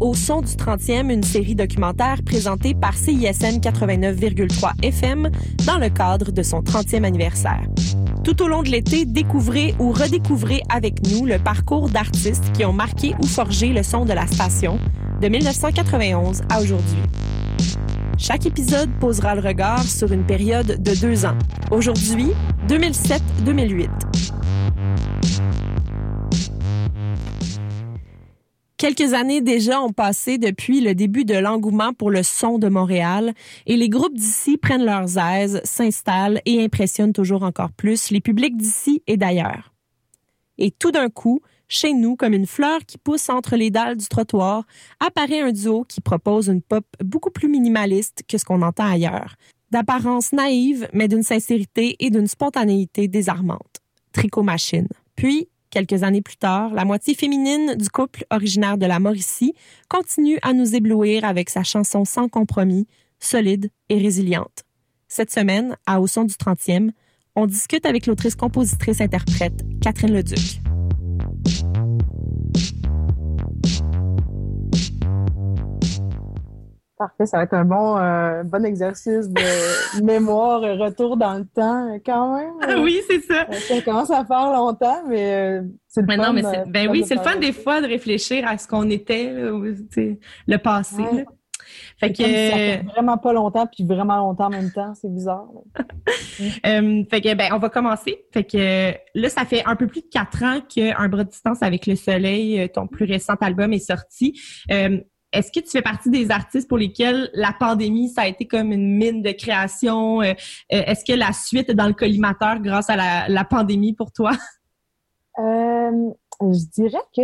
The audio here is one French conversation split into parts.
Au son du 30e, une série documentaire présentée par CISM 89,3 FM dans le cadre de son 30e anniversaire. Tout au long de l'été, découvrez ou redécouvrez avec nous le parcours d'artistes qui ont marqué ou forgé le son de la station de 1991 à aujourd'hui. Chaque épisode posera le regard sur une période de deux ans. Aujourd'hui, 2007-2008. Quelques années déjà ont passé depuis le début de l'engouement pour le son de Montréal et les groupes d'ici prennent leurs aises, s'installent et impressionnent toujours encore plus les publics d'ici et d'ailleurs. Et tout d'un coup, chez nous, comme une fleur qui pousse entre les dalles du trottoir, apparaît un duo qui propose une pop beaucoup plus minimaliste que ce qu'on entend ailleurs, d'apparence naïve, mais d'une sincérité et d'une spontanéité désarmante. Tricot Machine. Puis, Quelques années plus tard, la moitié féminine du couple originaire de la Mauricie continue à nous éblouir avec sa chanson sans compromis, solide et résiliente. Cette semaine, à Au son du 30e, on discute avec l'autrice-compositrice-interprète Catherine Leduc. Parfait, ça va être un bon, euh, bon exercice de mémoire, retour dans le temps quand même. oui, c'est ça. Euh, ça commence à faire longtemps, mais euh, c'est le mais fun. Non, mais ben oui, c'est le fun des fois de réfléchir à ce qu'on était, le passé. Fait que ça fait vraiment pas longtemps puis vraiment longtemps en même temps, c'est bizarre. fait que ben on va commencer. Fait que là ça fait un peu plus de quatre ans qu'un bras de distance avec le soleil, ton plus récent album est sorti. Est-ce que tu fais partie des artistes pour lesquels la pandémie, ça a été comme une mine de création? Euh, euh, est-ce que la suite est dans le collimateur grâce à la, pandémie pour toi? Euh, je dirais que,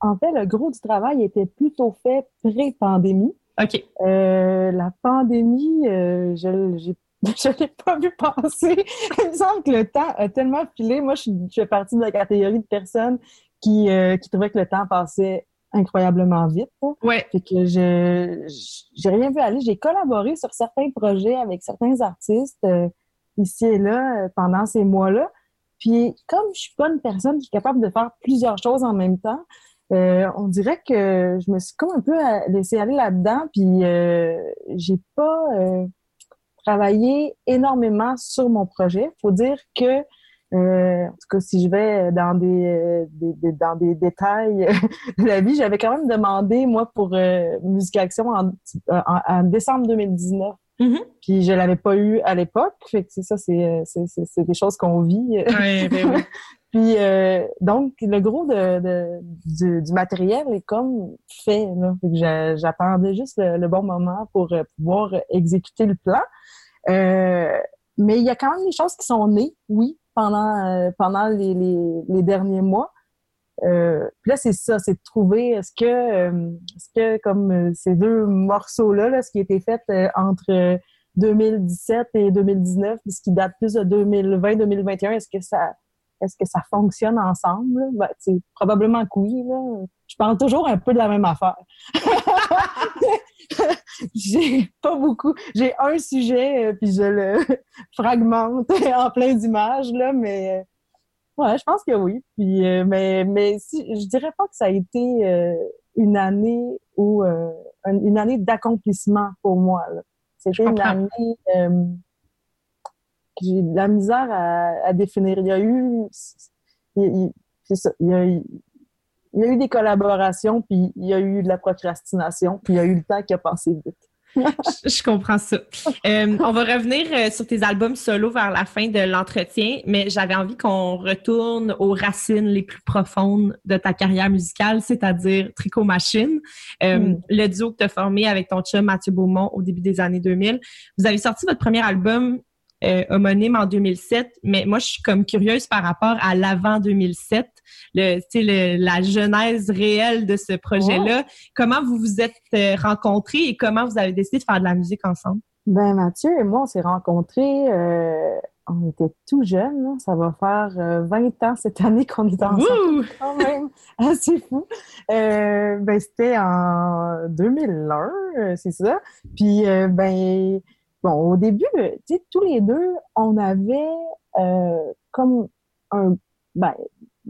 en fait, le gros du travail était plutôt fait pré-pandémie. OK. la pandémie, je ne l'ai pas vu passer. Il me semble que le temps a tellement filé. Moi, je, fais partie de la catégorie de personnes qui, qui trouvaient que le temps passait incroyablement vite. Ouais. Fait que je j'ai rien vu aller. J'ai collaboré sur certains projets avec certains artistes euh, ici et là euh, pendant ces mois-là. Puis comme je suis pas une personne qui est capable de faire plusieurs choses en même temps, euh, on dirait que je me suis comme un peu laissée aller là-dedans. Puis j'ai pas travaillé énormément sur mon projet. Faut dire que euh, en tout cas, si je vais dans des, euh, dans des détails de la vie, j'avais quand même demandé, moi, pour euh, Musique Action en, en, décembre 2019. Mm-hmm. Puis je l'avais pas eu à l'époque. Fait que c'est ça, c'est, c'est, des choses qu'on vit. Ouais, ben oui. Puis donc, le gros de, du, matériel est comme fait. Là. Fait que j'attendais juste le, bon moment pour pouvoir exécuter le plan. mais il y a quand même des choses qui sont nées, oui, pendant, euh, pendant les, les, derniers mois. Euh, puis là, c'est ça, c'est de trouver est-ce que, euh, est-ce que comme ces deux morceaux-là, là, ce qui a été fait entre 2017 et 2019, puis ce qui date plus de 2020-2021, est-ce que ça est-ce que ça fonctionne ensemble? Ben, probablement que oui. Là. Je parle toujours un peu de la même affaire. j'ai pas beaucoup. J'ai un sujet, euh, puis je le fragmente en plein d'images, là, mais euh, ouais, je pense que oui. Puis, euh, mais mais si, je dirais pas que ça a été une année ou une année d'accomplissement pour moi. C'était une année j'ai de la misère à, définir. Il y a eu, ça, il y a, il y a eu des collaborations, puis il y a eu de la procrastination, puis il y a eu le temps qui a passé vite je, comprends ça. Euh, on va revenir euh, sur tes albums solo vers la fin de l'entretien, mais j'avais envie qu'on retourne aux racines les plus profondes de ta carrière musicale, c'est-à-dire Tricot Machine, euh, mm. le duo que tu as formé avec ton chum Mathieu Beaumont au début des années 2000. Vous avez sorti votre premier album euh, homonyme en 2007, mais moi, je suis comme curieuse par rapport à l'avant 2007, le, le, la genèse réelle de ce projet-là. Comment vous vous êtes euh, rencontrés et comment vous avez décidé de faire de la musique ensemble? Ben Mathieu et moi, on s'est rencontrés, euh, on était tout jeunes, ça va faire 20 ans cette année qu'on est ensemble, quand même, assez fou. ben c'était en 2001, c'est ça. Puis ben bon, au début, tu sais, tous les deux, on avait euh, comme un, ben,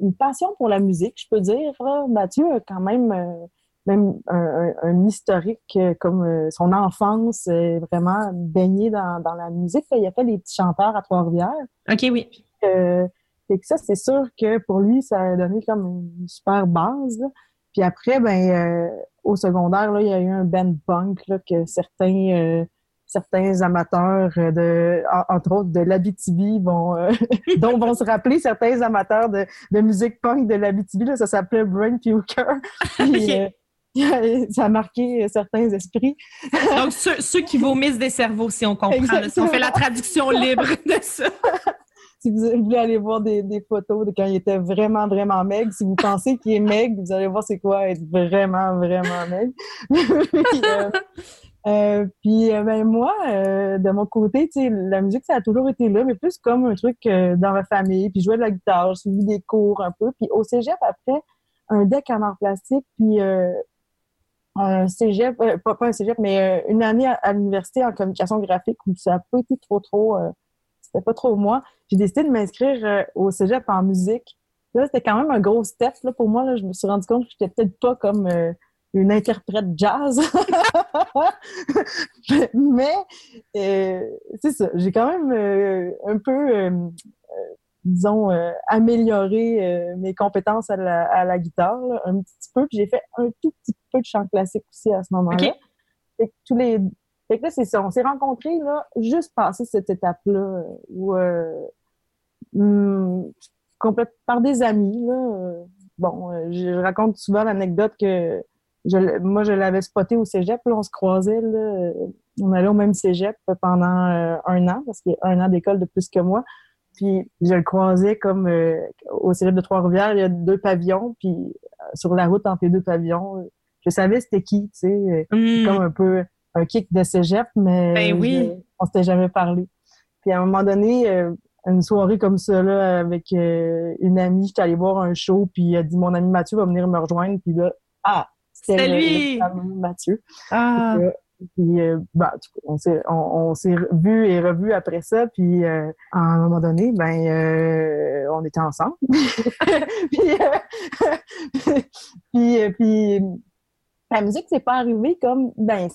une passion pour la musique, je peux dire. Mathieu a quand même euh, même un, historique comme son enfance vraiment baigné dans, dans la musique. Il a fait les petits chanteurs à Trois-Rivières. OK, oui. Et que ça, c'est sûr que pour lui, ça a donné comme une super base. Puis après, ben euh, au secondaire, là, il y a eu un band punk là, que certains euh, certains amateurs de entre autres de l'Abitibi vont euh, dont vont se rappeler certains amateurs de, de musique punk de l'Abitibi. Ça s'appelait Brain Puker. ça a marqué certains esprits. Donc, ceux, ceux, qui vomissent des cerveaux, si on comprend, si on fait la traduction libre de ça si vous voulez aller voir des, photos de quand il était vraiment, vraiment maigre, si vous pensez qu'il est maigre, vous allez voir c'est quoi être vraiment, vraiment maigre. puis, euh, euh, puis euh, ben moi, de mon côté, la musique, ça a toujours été là, mais plus comme un truc dans ma famille. Puis jouer de la guitare, suivi des cours un peu. Puis au cégep, après, un deck en art plastique, puis un cégep, pas, un cégep, mais une année à, l'université en communication graphique où ça n'a pas été trop, trop c'était pas trop moi. J'ai décidé de m'inscrire euh, au cégep en musique. Là, c'était quand même un gros step là, pour moi. Là. Je me suis rendu compte que j'étais peut-être pas comme euh, une interprète jazz. Mais euh, c'est ça. J'ai quand même un peu, disons, amélioré mes compétences à la, guitare un petit peu. Puis j'ai fait un tout petit peu de chant classique aussi à ce moment-là. tous les fait que là, c'est ça. On s'est rencontrés, là, juste passé cette étape-là, euh, où, euh, hmm, par des amis, là. Euh, bon, je, raconte souvent l'anecdote que je, moi, je l'avais spoté au cégep, là, on se croisait, là. On allait au même cégep pendant un an, parce qu'il y a un an d'école de plus que moi. Puis je le croisais comme au cégep de Trois-Rivières, il y a deux pavillons, puis sur la route entre les deux pavillons, je savais c'était qui, tu sais, hmm. comme un peu un kick de cégep, mais ben oui. on s'était jamais parlé. Puis à un moment donné, euh, une soirée comme ça, là, avec euh, une amie, j'étais allée voir un show, puis elle a dit, mon ami Mathieu va venir me rejoindre, puis là, ah, c'était lui! Mathieu. Ah! Puis, euh, bah, on s'est on, s'est vu et revu après ça, puis à un moment donné, ben on était ensemble. puis, puis, puis, la musique c'est pas arrivé comme ben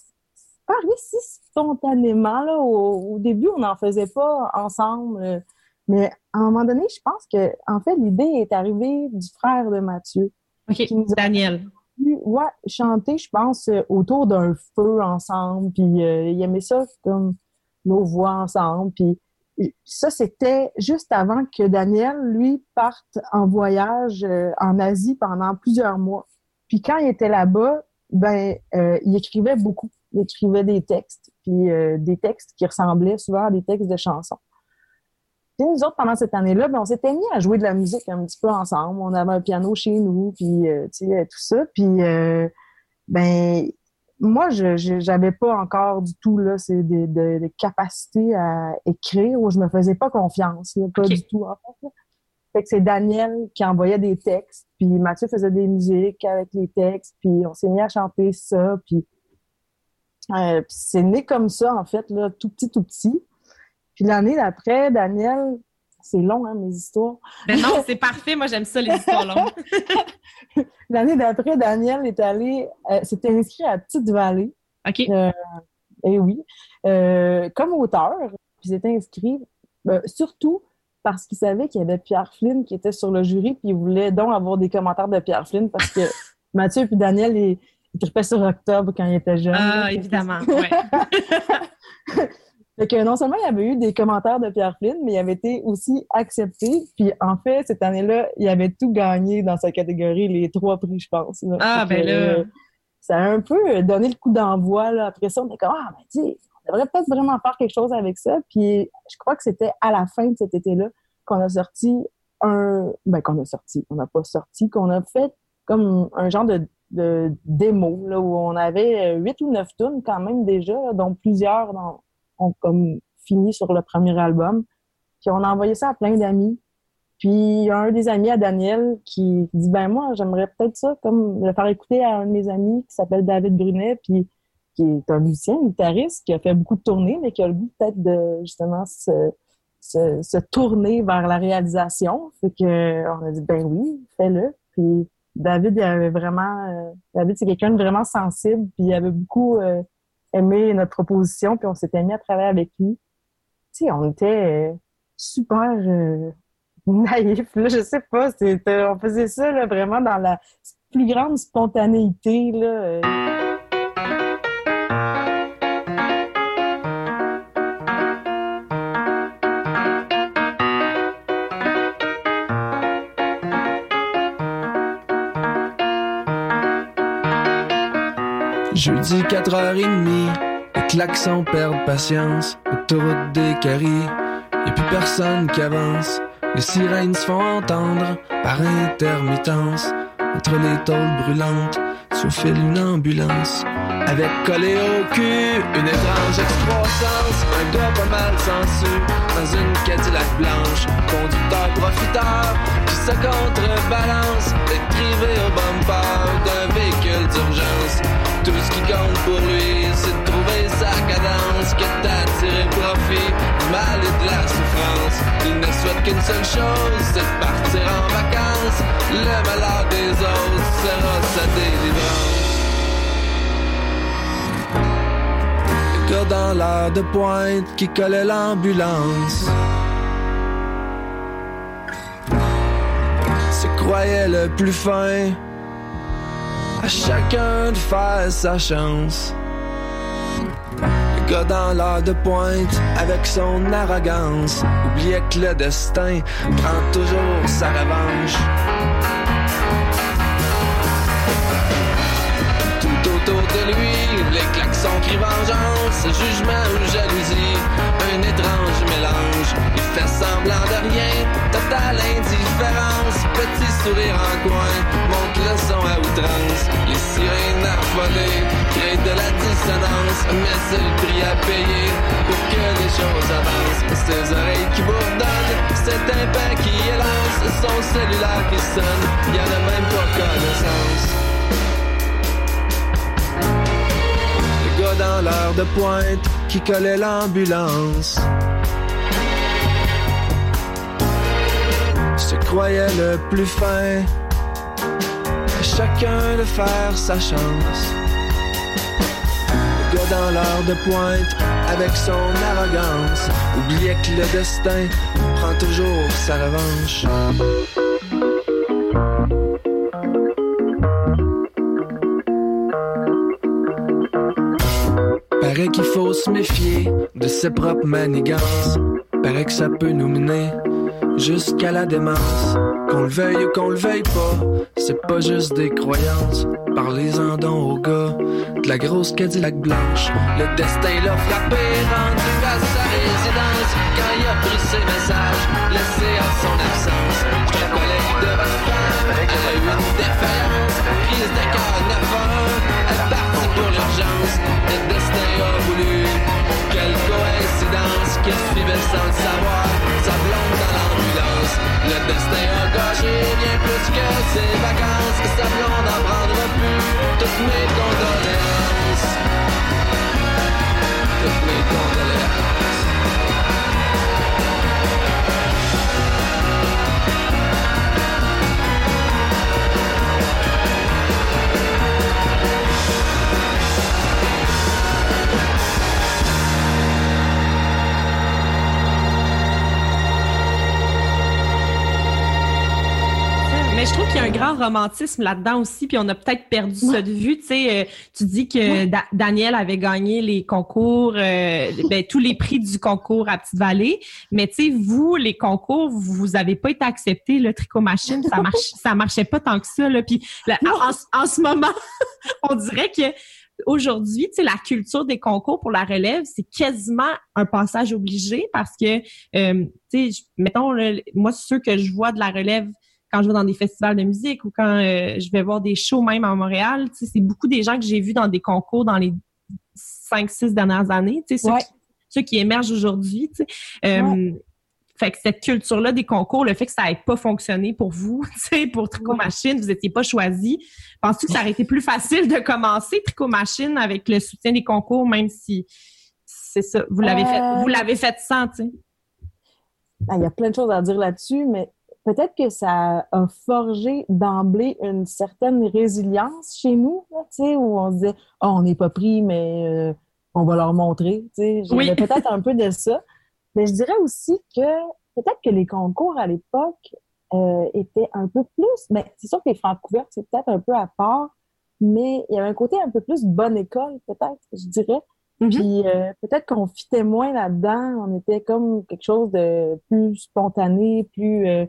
arrivé si spontanément. Là, au, début, on n'en faisait pas ensemble. Euh, mais à un moment donné, je pense que en fait, l'idée est arrivée du frère de Mathieu. OK, Daniel. Ouais, chanter, je pense, euh, autour d'un feu ensemble. Puis euh, il aimait ça comme nos voix ensemble. Puis ça, c'était juste avant que Daniel, lui, parte en voyage en Asie pendant plusieurs mois. Puis quand il était là-bas, ben, il écrivait beaucoup il écrivait des textes, puis euh, des textes qui ressemblaient souvent à des textes de chansons. Puis nous autres, pendant cette année-là, ben, on s'était mis à jouer de la musique un petit peu ensemble. On avait un piano chez nous, puis euh, tu sais, tout ça. Puis, euh, ben, moi, je j'avais pas encore du tout là, c'est des de, capacités à écrire ou je me faisais pas confiance, pas du tout en fait. Fait que c'est Daniel qui envoyait des textes, puis Mathieu faisait des musiques avec les textes, puis on s'est mis à chanter ça, puis euh, c'est né comme ça, en fait, là, tout petit, tout petit. Puis l'année d'après, Daniel, c'est long, hein, mes histoires. Ben non, c'est parfait. Moi, j'aime ça, les histoires longues. l'année d'après, Daniel est allé, euh, s'était inscrit à Petite-Vallée. OK. Euh, et oui. Euh, comme auteur. Puis s'était inscrit, surtout parce qu'il savait qu'il y avait Pierre Flynn qui était sur le jury, puis il voulait donc avoir des commentaires de Pierre Flynn parce que Mathieu et Daniel, ils, il tripait sur Octobre quand il était jeune. Ah, évidemment. Fait que non seulement il y avait eu des commentaires de Pierre Flynn, mais il avait été aussi accepté. Puis en fait, cette année-là, il avait tout gagné dans sa catégorie, les trois prix, je pense. Ah, ben là. ça a un peu donné le coup d'envoi. Après ça, on était comme, ah, ben, tu on devrait peut-être vraiment faire quelque chose avec ça. Puis je crois que c'était à la fin de cet été-là qu'on a sorti un. Ben, qu'on a sorti. On n'a pas sorti, qu'on a fait comme un genre de de démos là, où on avait euh, huit ou neuf tunes quand même déjà, dont plusieurs comme fini sur le premier album. Puis on a envoyé ça à plein d'amis. Puis il y a un des amis à Daniel qui dit ben moi j'aimerais peut-être ça comme le faire écouter à un de mes amis qui s'appelle David Brunet puis qui est un musicien, un guitariste qui a fait beaucoup de tournées mais qui a le goût peut-être de justement se, se, se, tourner vers la réalisation. Fait que on a dit ben oui, fais-le. Puis David, il avait vraiment, euh, David, c'est quelqu'un de vraiment sensible, puis il avait beaucoup euh, aimé notre proposition, puis on s'était mis à travailler avec lui. Tu sais, on était super naïf, là, je sais pas, c'était, on faisait ça là, vraiment dans la plus grande spontanéité, là. Jeudi 4h30, les klaxons perdent patience, autoroute des caries, et plus personne qui avance. Les sirènes se font entendre par intermittence, entre les tôles brûlantes, fil une ambulance. Avec collé au cul, une étrange excroissance, un gars pas mal sensu, dans une Cadillac blanche, conducteur profiteur, qui se contrebalance, est privé au bumper d'urgence. Tout ce qui compte pour lui, c'est de trouver sa cadence, que d'attirer profit, mal et de la souffrance. Il ne souhaite qu'une seule chose, c'est de partir en vacances. Le malheur des autres sera sa délivrance. Dans l'heure de pointe qui collait l'ambulance. Se croyait le plus fin à chacun de faire sa chance. Le gars dans l'heure de pointe, avec son arrogance, oubliait que le destin prend toujours sa revanche. Autour de lui, les klaxons crient vengeance, jugement ou jalousie, un étrange mélange. Il fait semblant de rien, totale indifférence, petit sourire en coin, monte le son à outrance. Les sirènes affolées créent de la dissonance, mais c'est le prix à payer pour que les choses avancent. Ses oreilles qui bourdonnent, cet impact qui élance, son cellulaire qui sonne, y en a même pas connaissance. L'heure de pointe qui collait l'ambulance. Se croyait le plus fin. Chacun de faire sa chance. Le gars dans l'heure de pointe, avec son arrogance, oubliait que le destin prend toujours sa revanche. Paraît qu'il faut se méfier de ses propres manigances. Paraît que ça peut nous mener jusqu'à la démence. Qu'on le veuille ou qu'on le veuille pas, c'est pas juste des croyances. Parlez-en donc au gars de la grosse Cadillac blanche. Le destin l'a frappé, rendu à sa résidence. Quand il a pris ses messages, laissé à son ses vacances. Sa blonde n'en prendra plus. Toutes mes condoléances. Grand romantisme là-dedans aussi, puis on a peut-être perdu ça de vue. Tu sais, euh, tu dis que Da- Daniel avait gagné les concours, euh, ben, tous les prix du concours à Petite-Vallée, mais tu sais, vous, les concours, vous avez pas été acceptés, le tricot machine, ça marche, ça marchait pas tant que ça. Là. Puis là, en, en ce moment, on dirait que aujourd'hui, tu sais, la culture des concours pour la relève, c'est quasiment un passage obligé parce que, euh, tu sais, mettons, là, moi, ceux que je vois de la relève quand je vais dans des festivals de musique ou quand euh, je vais voir des shows même à Montréal, c'est beaucoup des gens que j'ai vus dans des concours dans les cinq, six dernières années, ceux, Ouais. qui, ceux qui émergent aujourd'hui. Euh, Fait que cette culture-là des concours, le fait que ça n'ait pas fonctionné pour vous, pour Tricot Machine, vous n'étiez pas choisi. Penses-tu que ça aurait été plus facile de commencer Tricot Machine avec le soutien des concours, même si c'est ça, vous l'avez fait, Euh. vous l'avez fait sans, tu sais? Ah, Il y a plein de choses à dire là-dessus, mais peut-être que ça a forgé d'emblée une certaine résilience chez nous, tu sais, où on se disait, oh, on n'est pas pris, mais euh, on va leur montrer, tu sais. J'avais peut-être un peu de ça. Mais je dirais aussi que peut-être que les concours à l'époque euh, étaient un peu plus, mais c'est sûr que les francs couverts, c'est peut-être un peu à part, mais il y avait un côté un peu plus bonne école, peut-être, je dirais. Mm-hmm. Puis euh, peut-être qu'on fitait moins là-dedans, on était comme quelque chose de plus spontané, plus euh,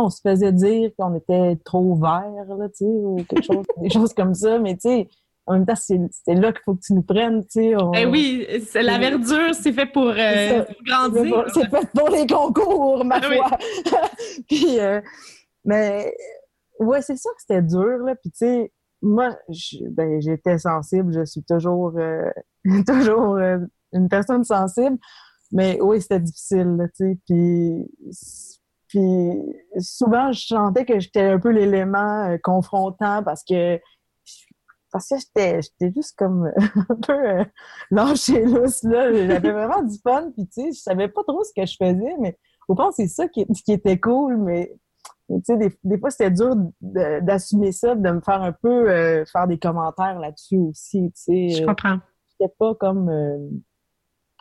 on se faisait dire qu'on était trop vert, là, tu sais, ou quelque chose, des choses comme ça, mais tu sais, en même temps, c'est là qu'il faut que tu nous prennes, tu sais. Eh oui, la verdure, c'est fait pour, euh, grandir. C'est fait pour les concours, ma foi. puis, euh, mais, ouais, c'est sûr que c'était dur, là. Puis, tu sais, moi, ben, j'étais sensible, je suis toujours, euh, toujours une personne sensible. Mais oui, c'était difficile, tu sais. Puis, puis souvent, je sentais que j'étais un peu l'élément confrontant parce que parce que j'étais j'étais juste comme un peu euh, lâché lousse là. J'avais vraiment du fun puis tu sais je savais pas trop ce que je faisais mais au fond c'est ça qui, qui était cool mais tu sais des, des, fois c'était dur d'assumer ça de me faire un peu euh, faire des commentaires là-dessus aussi tu sais je comprends. j'étais pas comme euh,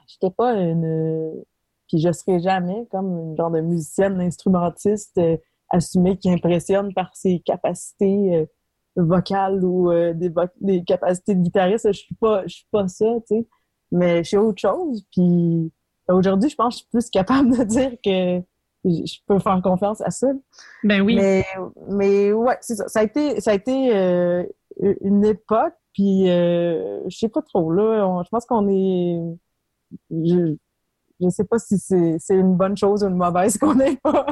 j'étais pas une puis je serais jamais comme une genre de musicienne instrumentiste assumée qui impressionne par ses capacités vocale ou euh, des, des capacités de guitariste. Je suis pas, je suis pas ça, tu sais. Mais je suis autre chose. Puis aujourd'hui, je pense que je suis plus capable de dire que je peux faire confiance à ça. Ben oui. Mais, mais ouais, c'est ça. Ça a été, ça a été euh, une époque. Puis euh, je sais pas trop là. je pense qu'on est. Je, je sais pas si c'est une bonne chose ou une mauvaise qu'on n'ait pas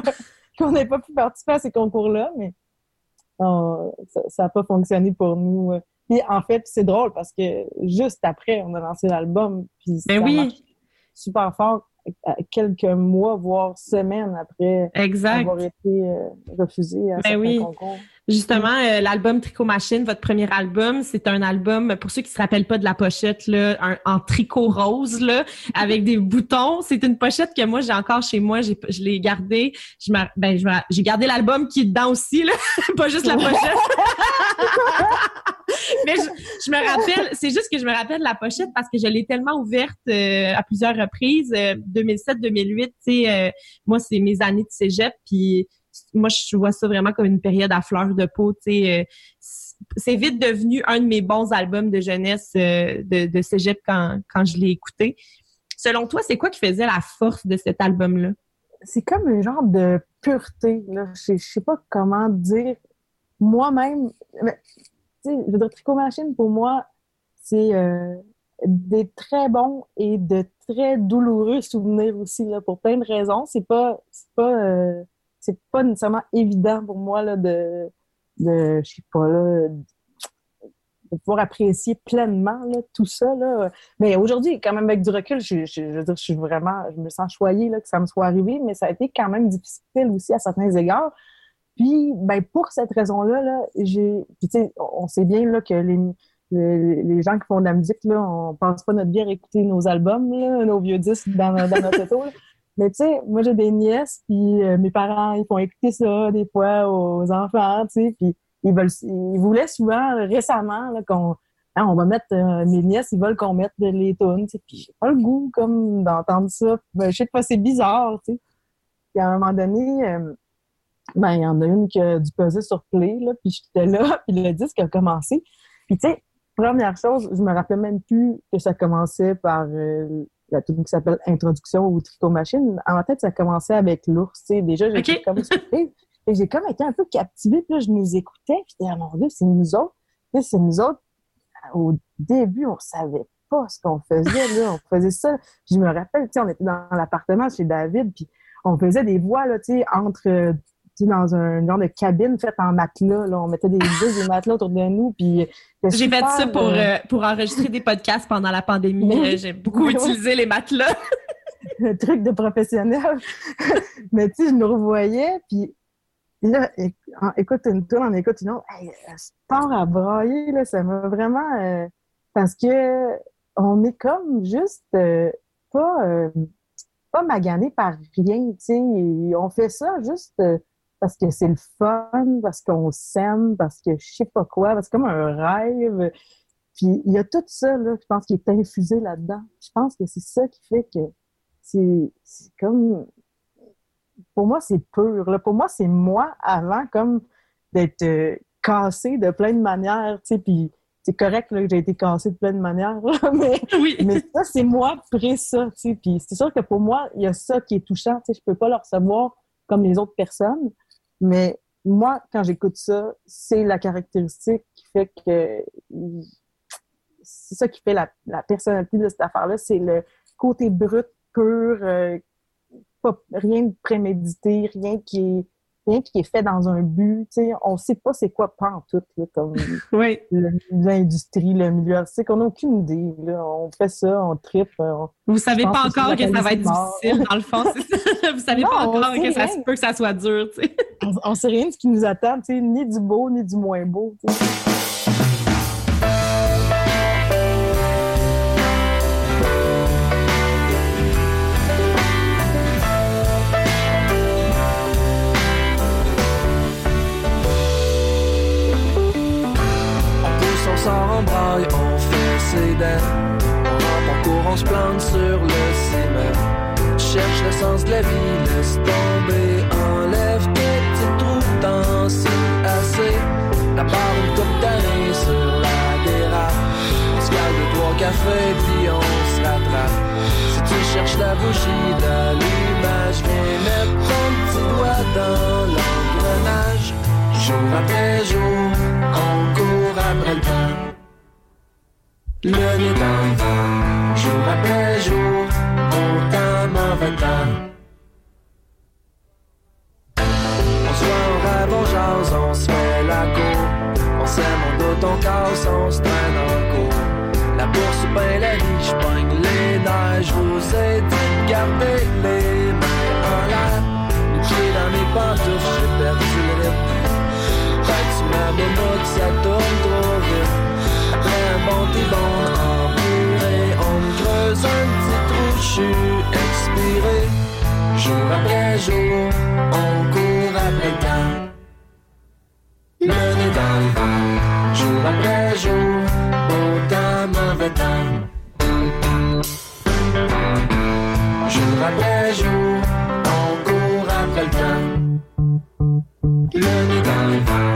qu'on n'ait pas pu participer à ces concours-là, mais ça n'a pas fonctionné pour nous. Et en fait, c'est drôle parce que juste après, on a lancé l'album, puis ben ça oui. super fort quelques mois, voire semaines après avoir été euh, refusé à ben oui. concours. Justement, euh, l'album Tricot Machine, votre premier album, c'est un album, pour ceux qui se rappellent pas de la pochette, là, en tricot rose, là, avec des boutons. C'est une pochette que moi, j'ai encore chez moi. Je l'ai gardée. Ben, j'ai gardé l'album qui est dedans aussi, là, pas juste la pochette. Mais je, me rappelle, c'est juste que je me rappelle la pochette parce que je l'ai tellement ouverte euh, à plusieurs reprises. 2007-2008, tu sais, euh, moi, c'est mes années de cégep, puis moi, je vois ça vraiment comme une période à fleur de peau. Euh, c'est vite devenu un de mes bons albums de jeunesse de, de cégep quand, quand je l'ai écouté. Selon toi, c'est quoi qui faisait la force de cet album-là? C'est comme un genre de pureté. Je, sais pas comment dire. Moi-même, je veux dire, Tricot Machine, pour moi, c'est euh, des très bons et de très douloureux souvenirs aussi, là, pour plein de raisons. C'est pas, pas, euh, c'est pas nécessairement évident pour moi, là, de, de je sais pas, là, pouvoir apprécier pleinement tout ça. Là. Mais aujourd'hui, quand même, avec du recul, je, je, veux dire, je suis vraiment, je me sens choyée là, que ça me soit arrivé, mais ça a été quand même difficile aussi à certains égards. Puis, ben, pour cette raison-là, là, j'ai, puis tu sais, on sait bien là que les, les, gens qui font de la musique, là, on passe pas notre vie à écouter nos albums, nos vieux disques dans, dans notre auto. Mais tu sais, moi j'ai des nièces, puis euh, mes parents, ils font écouter ça des fois aux enfants, tu sais, puis ils veulent, ils voulaient souvent récemment là, qu'on, hein, on va mettre euh, mes nièces, ils veulent qu'on mette les tunes, tu sais, puis j'ai pas le goût comme d'entendre ça. Ben, je sais pas, c'est bizarre, tu sais. Puis à un moment donné, euh, ben, il y en a une qui a dû peser sur play, là, puis j'étais là, puis le disque a commencé. Puis, tu sais, première chose, je me rappelle même plus que ça commençait par euh, la tune qui s'appelle Introduction au tricot machine. En tête, ça commençait avec l'ours. Déjà, j'étais comme surprise. Et j'ai comme été un peu captivée, puis là, je nous écoutais, puis j'étais, ah, mon Dieu, c'est nous autres. c'est nous autres. Au début, on savait pas ce qu'on faisait, là. On faisait ça. je me rappelle, tu sais, on était dans l'appartement chez David, puis on faisait des voix, là, tu sais, entre dans un genre de cabine faite en matelas. Là. On mettait des, des matelas autour de nous. Puis J'ai fait ça pour, euh, euh, pour enregistrer des podcasts pendant la pandémie. J'ai beaucoup utilisé les matelas. un truc de professionnel. Mais tu sais, je nous revoyais, puis là, écoute une tour, on écoute une autre. Hey, sport à brailler, là, ça m'a vraiment... Euh, parce que on est comme juste pas, pas magané par rien, tu sais. On fait ça juste parce que c'est le fun, parce qu'on s'aime, parce que je sais pas quoi, c'est comme un rêve. Puis il y a tout ça, là, je pense, qui est infusé là-dedans. Je pense que c'est ça qui fait que c'est comme... Pour moi, c'est pur. Là. Pour moi, c'est moi avant comme d'être euh, cassé de plein de manières, tu sais, puis c'est correct là, que j'ai été cassée de plein de manières, mais, mais ça, c'est moi après ça, tu sais. Puis c'est sûr que pour moi, il y a ça qui est touchant, tu sais, je peux pas le recevoir comme les autres personnes, mais moi, quand j'écoute ça, c'est la caractéristique qui fait que c'est ça qui fait la, personnalité de cette affaire-là, c'est le côté brut, pur, euh, pas, rien de prémédité, rien qui est rien qui est fait dans un but. Tu sais, on sait pas c'est quoi pas en tout, comme oui. l'industrie, le milieu artistique. On n'a aucune idée. Là. On fait ça, on tripe. Vous savez pas encore que, ça va être difficile, dans le fond. Vous savez pas encore que ça se peut que ça soit dur. Tu sais. on, ne sait rien de ce qui nous attend, tu sais, ni du beau, ni du moins beau. Tu sais. Dents. On rentre en on se plante sur le ciment. Cherche le sens de la vie, laisse tomber, enlève tes petits trous dans assez. La part une coupe d'année sur la dérape. On se cale de trois cafés, puis on se rattrape. Si tu cherches la bougie d'allumage, viens mettre ton petit doigt dans l'engrenage. Jour après jour, on court après le temps. Le le vent, jour après jour, mauvais temps. On se on rêve, on jase, on se fait la cour. On s'aime, on doute, on casse, on se traîne en cours. La bourse ou bien la vie, j'pogne les neiges. vous ai dit de garder les mains en l'air. Dans mes pantoufles, j'ai perdu le rythme. Fait que tu m'as ça tourne bon en purée. On creuse un petit trou, j'suis expiré. Jour après jour, on court après le temps. Nez dans le vent, jour après jour, autant mauvais temps. Jour après jour, on court après le temps. Nez dans le vent,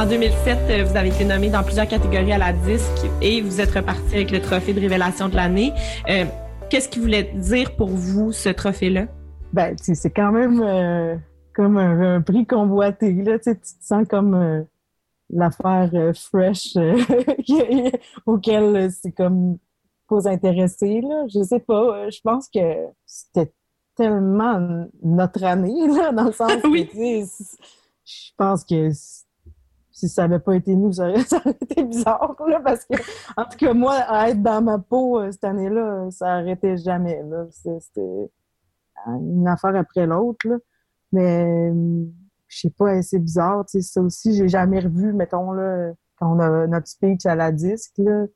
En 2007, euh, vous avez été nommé dans plusieurs catégories à la disque et vous êtes reparti avec le trophée de révélation de l'année. Euh, qu'est-ce qui voulait dire pour vous ce trophée-là? Ben, c'est quand même euh, comme un, prix convoité. Là, tu te sens comme l'affaire fresh auquel c'est comme faut s'intéresser. Là. Je sais pas. Je pense que c'était tellement notre année, là, dans le sens oui. je pense que si ça n'avait pas été nous, ça aurait, été bizarre, là, parce que, en tout cas, moi, à être dans ma peau euh, cette année-là, ça n'arrêtait jamais, là. C'était une affaire après l'autre, là. Mais, je sais pas, c'est bizarre, tu sais, ça aussi, j'ai jamais revu, mettons, là, quand on a notre speech à la disque, là.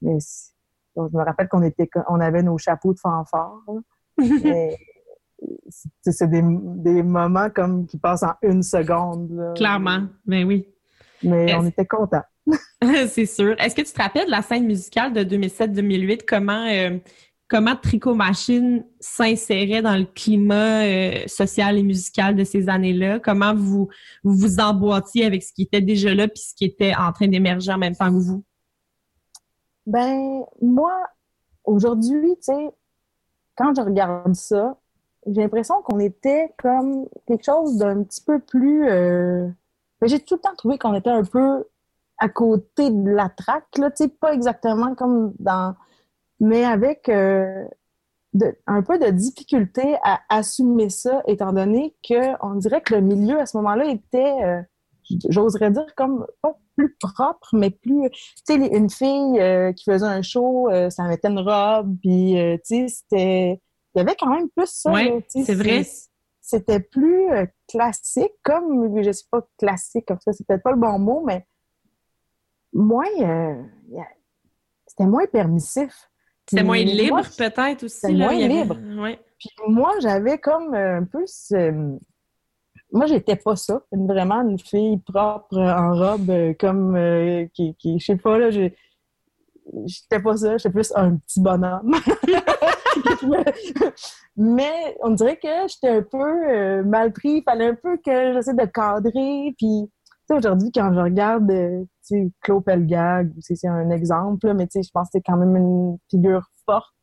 Mais, je me rappelle qu'on était, on avait nos chapeaux de fanfare, mais, c'est des, des moments comme qui passent en une seconde. Là. Clairement, ben oui. Mais on était contents. c'est sûr. Est-ce que tu te rappelles de la scène musicale de 2007-2008? Comment, euh, comment Tricot Machine s'insérait dans le climat euh, social et musical de ces années-là? Comment vous, vous vous emboîtiez avec ce qui était déjà là puis ce qui était en train d'émerger en même temps que vous? Ben, moi, aujourd'hui, tu sais, quand je regarde ça, j'ai l'impression qu'on était comme quelque chose d'un petit peu plus. Euh... J'ai tout le temps trouvé qu'on était un peu à côté de la traque, là, tu sais, pas exactement comme dans. Mais avec euh, de, un peu de difficulté à assumer ça, étant donné que on dirait que le milieu à ce moment-là était, euh, j'oserais dire, comme pas plus propre, mais plus. Tu sais, une fille euh, qui faisait un show, ça mettait une robe, puis, tu sais, c'était il y avait quand même plus ça. Oui, c'est vrai. C'était plus euh, classique, comme, je sais pas, classique, comme ça, c'est peut-être pas le bon mot, mais moins, euh, c'était moins permissif. C'était moins libre, peut-être aussi. C'était moins libre. Puis moi, j'avais comme un peu ce... Moi, j'étais pas ça. Vraiment une fille propre en robe, euh, comme qui, qui, je sais pas, là, j'étais pas ça. J'étais plus un petit bonhomme. mais on dirait que j'étais un peu euh, mal pris. Il fallait un peu que j'essaie de cadrer. Puis, aujourd'hui, quand je regarde, euh, tu sais, Claude Pelgag, c'est un exemple, mais tu sais, je pense que c'est quand même une figure forte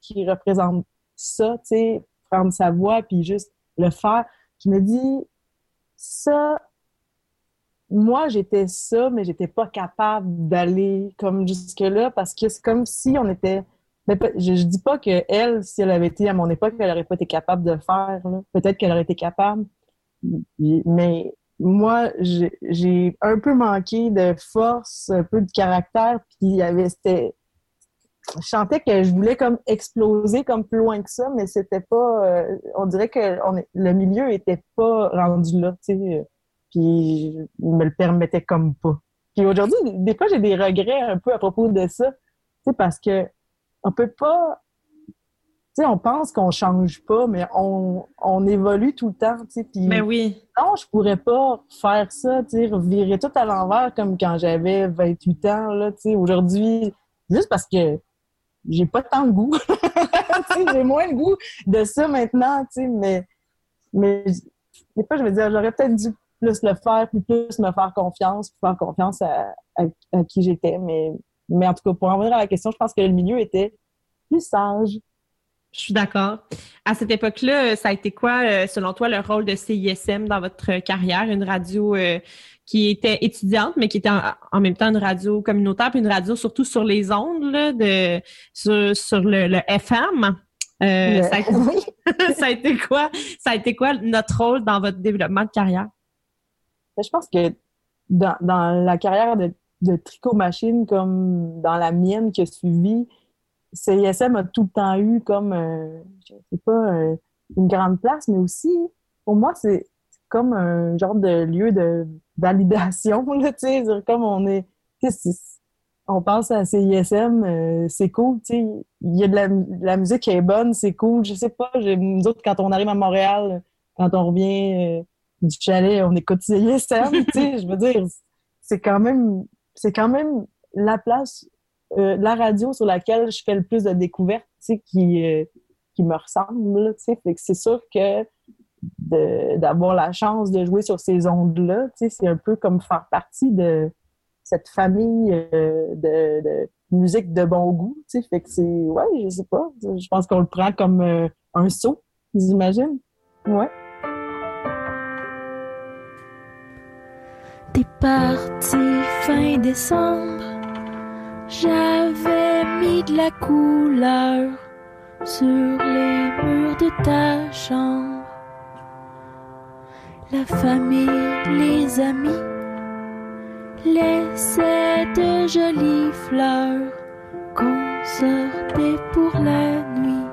qui représente ça, tu sais, prendre sa voix puis juste le faire. Je me dis, ça, moi, j'étais ça, mais j'étais pas capable d'aller comme jusque-là parce que c'est comme si on était mais je, je dis pas que elle, si elle avait été à mon époque, elle aurait pas été capable de faire. Peut-être qu'elle aurait été capable. Mais moi, j'ai un peu manqué de force, un peu de caractère, puis il y avait c'était je sentais que je voulais comme exploser comme plus loin que ça, mais c'était pas euh, on dirait que le milieu était pas rendu là, tu sais. Puis il me le permettait comme pas. Puis aujourd'hui, des fois j'ai des regrets un peu à propos de ça, tu sais parce que on peut pas tu sais, on pense qu'on change pas, mais on, on évolue tout le temps, tu sais. mais ben oui. Non, je pourrais pas faire ça, tu sais, virer tout à l'envers comme quand j'avais 28 ans, là, tu sais. Aujourd'hui, juste parce que j'ai pas tant de goût. j'ai moins de goût de ça maintenant, tu sais, mais, mais des fois, je me dis, j'aurais peut-être dû plus le faire, puis plus me faire confiance, puis faire confiance à, à qui j'étais, mais mais en tout cas, pour en revenir à la question, je pense que le milieu était plus sage. Je suis d'accord. À cette époque-là, ça a été quoi, euh, selon toi, le rôle de CISM dans votre carrière? Une radio euh, qui était étudiante, mais qui était en, même temps une radio communautaire, puis une radio surtout sur les ondes, là, de, sur, le, FM. Euh, ça, a été, ça, a été, quoi? Ça a été quoi notre rôle dans votre développement de carrière? Ben, je pense que dans, dans la carrière de de tricot machine comme dans la mienne qui a suivi, CISM a tout le temps eu comme, euh, je sais pas, euh, une grande place, mais aussi, pour moi, c'est comme un genre de lieu de validation, tu sais, comme on est, on pense à CISM, euh, c'est cool, tu sais, il y a de la, musique qui est bonne, c'est cool, je sais pas, nous autres, quand on arrive à Montréal, quand on revient du chalet, on écoute CISM, tu sais, je veux dire, c'est quand même c'est quand même la place, euh, la radio sur laquelle je fais le plus de découvertes, qui, euh, qui me ressemble, tu sais. C'est sûr que d'avoir la chance de jouer sur ces ondes-là, c'est un peu comme faire partie de cette famille euh, de, de, musique de bon goût, tu sais. Fait que c'est, ouais, je sais pas, je pense qu'on le prend comme un saut, j'imagine. Ouais. Parti fin décembre, j'avais mis de la couleur sur les murs de ta chambre. La famille, les amis laissaient de jolies fleurs qu'on sortait pour la nuit.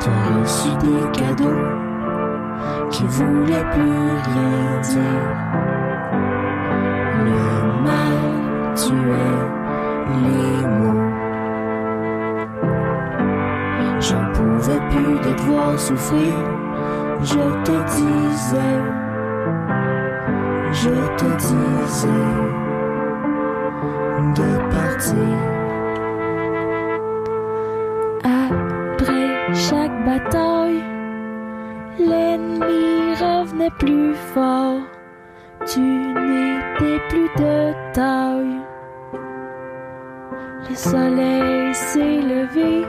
T'as reçu des cadeaux qui voulait plus rien dire. Le mal tuait les mots. J'en pouvais plus de te voir souffrir. Je te disais, je te disais de partir. Après chaque bataille, L'ennemi plus fort, tu n'étais plus de taille. Le soleil s'est levé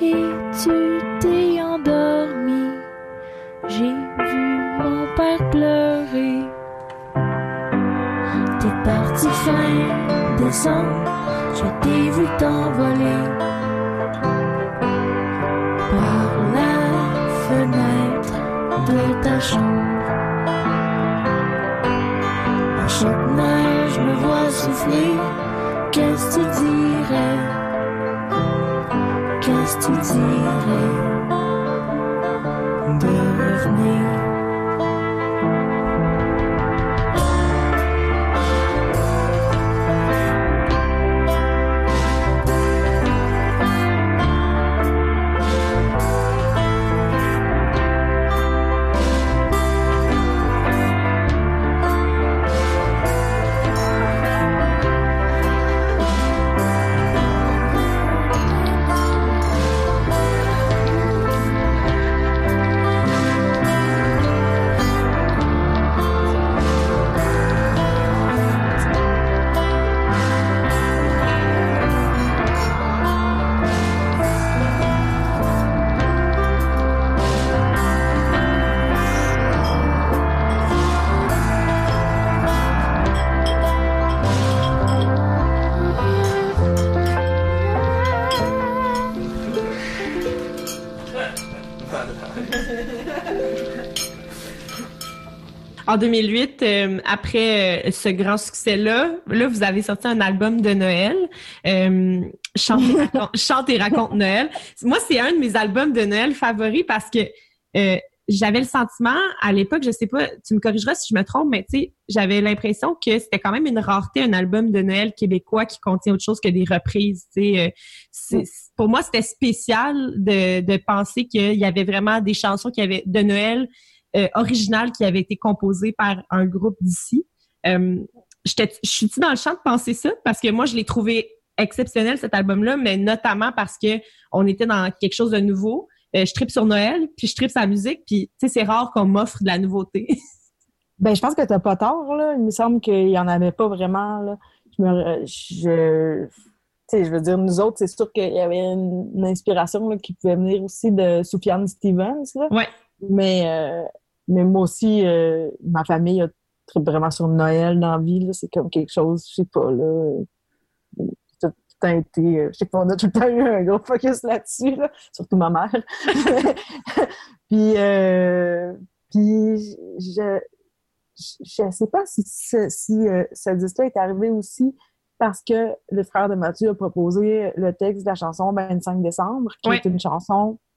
et tu t'es endormi. J'ai vu mon père pleurer. T'es parti fin décembre, je t'ai vu t'envoler chaque neige, je me vois souffler. Qu'est-ce que tu dirais? Qu'est-ce que tu dirais? De revenir. En 2008, euh, après euh, ce grand succès-là, là, vous avez sorti un album de Noël, euh, Chante, et raconte, Chante et raconte Noël. Moi, c'est un de mes albums de Noël favoris parce que j'avais le sentiment, à l'époque, je sais pas, tu me corrigeras si je me trompe, mais tu sais, j'avais l'impression que c'était quand même une rareté, un album de Noël québécois qui contient autre chose que des reprises. Tu sais, c'est- pour moi, c'était spécial de, de penser qu'il y avait vraiment des chansons qui avaient de Noël euh, originales qui avaient été composées par un groupe d'ici. Euh, je suis-tu dans le champ de penser ça? Parce que moi, je l'ai trouvé exceptionnel, cet album-là, mais notamment parce que on était dans quelque chose de nouveau. Euh, je tripe sur Noël, puis je tripe sa musique, puis tu sais, c'est rare qu'on m'offre de la nouveauté. Ben, je pense que t'as pas tort, là. Il me semble qu'il y en avait pas vraiment, là. Je me, je, tu sais, je veux dire, nous autres, c'est sûr qu'il y avait une, une inspiration, là, qui pouvait venir aussi de Soufiane Stevens, là. Ouais. Mais, euh, mais moi aussi, euh, ma famille a vraiment sur Noël dans la vie. C'est comme quelque chose, je sais pas, là. Tout, tout été, euh, je sais pas, on a tout le temps eu un gros focus là-dessus, là. Surtout ma mère. puis, euh, puis, je, je ne sais pas si, ce- si euh, ce disque-là est arrivé aussi parce que le frère de Mathieu a proposé le texte de la chanson 25 décembre, qui Oui. est une chanson euh,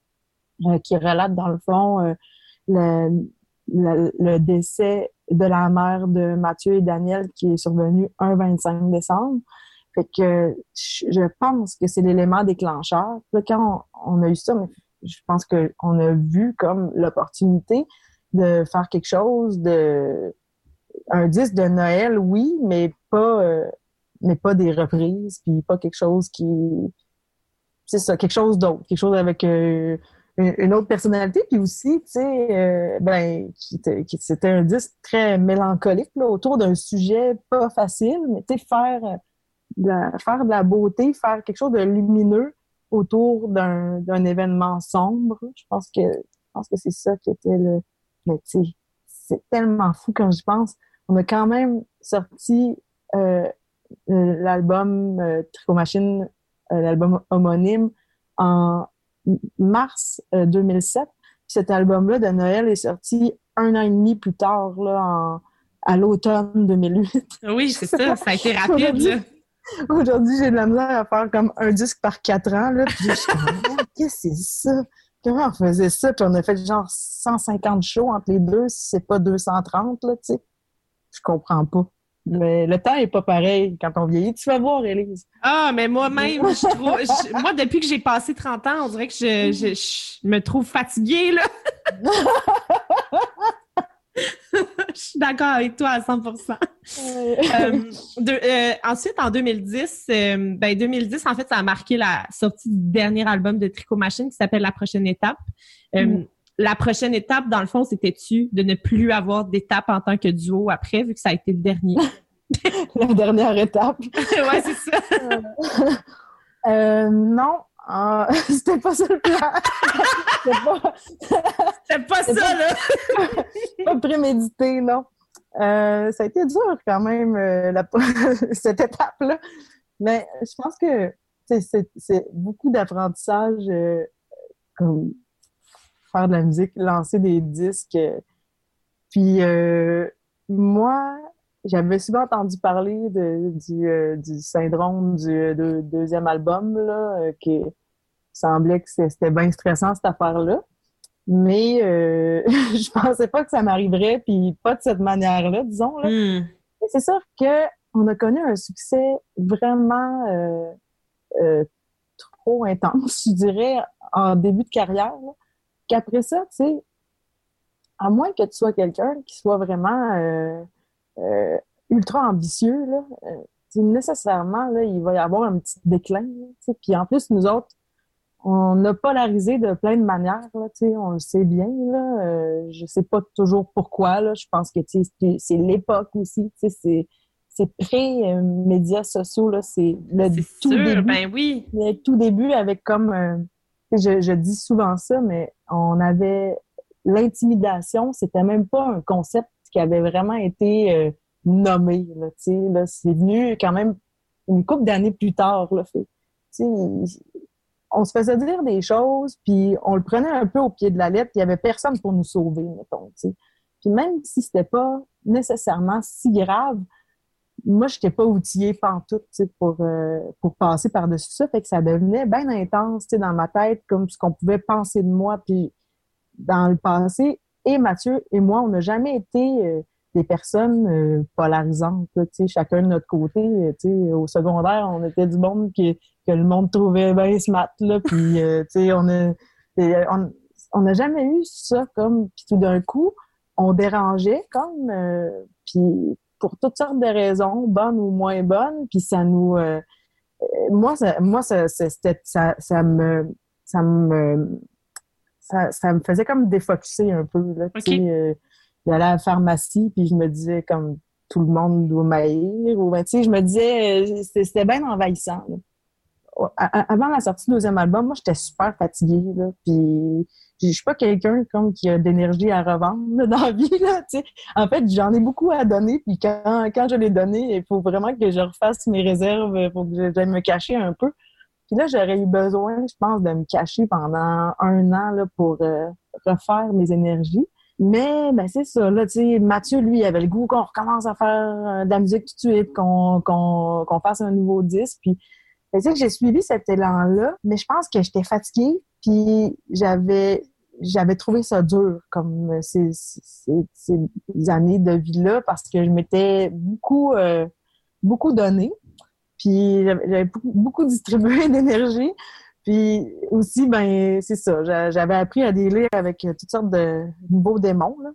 qui relate dans le fond euh, le, décès de la mère de Mathieu et Daniel qui est survenu un 25 décembre. Fait que je pense que c'est l'élément déclencheur. Là, quand on, a eu ça, je pense qu'on a vu comme l'opportunité de faire quelque chose de un disque de Noël, oui, mais pas euh, mais pas des reprises, puis pas quelque chose qui c'est ça, quelque chose d'autre, quelque chose avec euh, une, autre personnalité, puis aussi, tu sais, euh, ben, qui, qui- c'était un disque très mélancolique là, autour d'un sujet pas facile, mais tu sais, faire euh, de la, faire de la beauté, faire quelque chose de lumineux autour d'un d'un événement sombre. Je pense que je pense que c'est ça qui était le mais tu sais, c'est tellement fou quand je pense. On a quand même sorti euh, l'album euh, Tricot Machine, euh, l'album homonyme, en mars euh, 2007. Puis cet album-là de Noël est sorti un an et demi plus tard, là, en, à l'automne 2008. oui, c'est ça, ça a été rapide. Aujourd'hui, j'ai de la misère à faire comme un disque par quatre ans. Là, puis je suis comme, Ah, qu'est-ce que c'est ça? Comment on faisait ça? Puis on a fait genre 150 shows entre les deux, si c'est pas 230, là, tu sais. Je comprends pas. Mais le temps est pas pareil quand on vieillit. Tu vas voir, Élise. Ah, mais moi-même, je trouve, je- moi, depuis que j'ai passé 30 ans, on dirait que je, je, je me trouve fatiguée, là. je suis d'accord avec toi à 100 Euh, de- euh, ensuite, en 2010, euh, ben 2010, en fait, ça a marqué la sortie du dernier album de Tricot Machine qui s'appelle La prochaine étape. Euh, Mm. La prochaine étape, dans le fond, c'était-tu de ne plus avoir d'étape en tant que duo après, vu que ça a été le dernier? la dernière étape. ouais, c'est ça. Euh, non, Ah, c'était pas ça le plan. c'était pas, C'est pas ça, là! pas prémédité, non. Euh, ça a été dur quand même, euh, la- cette étape-là. Mais je pense que c'est- c'est c'est beaucoup d'apprentissage, euh, comme faire de la musique, lancer des disques. euh. Puis euh, moi, j'avais souvent entendu parler de, du, euh, du syndrome du de- deuxième album, là, euh, qui semblait que c'était bien stressant, cette affaire-là. Mais euh, je pensais pas que ça m'arriverait, puis pas de cette manière-là, disons. Là. Hmm. C'est sûr que on a connu un succès vraiment euh, euh, trop intense, je dirais, en début de carrière. là. Qu'après ça, tu sais, à moins que tu sois quelqu'un qui soit vraiment euh, euh, ultra ambitieux, là, euh, nécessairement, là, il va y avoir un petit déclin. là. Puis en plus, nous autres, on a polarisé de plein de manières, là, on le sait bien. Là, je sais pas toujours pourquoi. Là, je pense que c'est- l'époque aussi. C'est c'est pré-médias sociaux. là, C'est le tout sûr, début ben oui. le tout début avec comme je, je dis souvent ça, mais on avait l'intimidation, c'était même pas un concept qui avait vraiment été euh, nommé. Là, là, c'est venu quand même une couple d'années plus tard. Là, on se faisait dire des choses, puis on le prenait un peu au pied de la lettre, puis il y avait personne pour nous sauver, mettons. Puis même si c'était pas nécessairement si grave, moi, je n'étais pas outillée sais, pour, euh, pour passer par-dessus ça. Fait que ça devenait bien intense, dans ma tête, comme ce qu'on pouvait penser de moi. Puis, dans le passé, et Mathieu et moi, on n'a jamais été euh, des personnes euh, polarisantes, là, chacun de notre côté. euh, au secondaire, on était du monde qui, que le monde trouvait bien smart, là. Puis, euh, on a... et, on- on n'a jamais eu ça comme... Puis tout d'un coup, on dérangeait comme... euh, puis pour toutes sortes de raisons, bonnes ou moins bonnes, puis ça nous... euh, euh, moi, ça, moi ça, ça, me... Ça me ça, ça me faisait comme défocuser un peu. Là, tu Ok. sais, euh, J'allais à la pharmacie, puis je me disais comme tout le monde doit m'haïr. Ou, ben, je me disais, euh, c'était bien envahissant. là. Avant la sortie du deuxième album, moi, j'étais super fatiguée. Là, puis je suis pas quelqu'un comme qui a d'énergie à revendre là, dans la vie. Là, en fait, j'en ai beaucoup à donner, puis quand, quand je l'ai donné, il faut vraiment que je refasse mes réserves, faut que j'aille me cacher un peu. Puis là, j'aurais eu besoin, je pense, de me cacher pendant un an là, pour euh, refaire mes énergies. Mais ben c'est ça, là, tu sais, Mathieu, lui, il avait le goût qu'on recommence à faire euh, de la musique tout de suite, qu'on qu'on qu'on fasse un nouveau disque. Puis, ben, tu sais j'ai suivi cet élan-là, mais je pense que j'étais fatiguée, puis j'avais j'avais trouvé ça dur, comme euh, ces, années de vie-là, parce que je m'étais beaucoup, euh, beaucoup donné. Puis j'avais beaucoup, distribué d'énergie. Puis aussi, ben c'est ça. j'a- J'avais appris à dealer avec euh, toutes sortes de nouveaux démons. Là.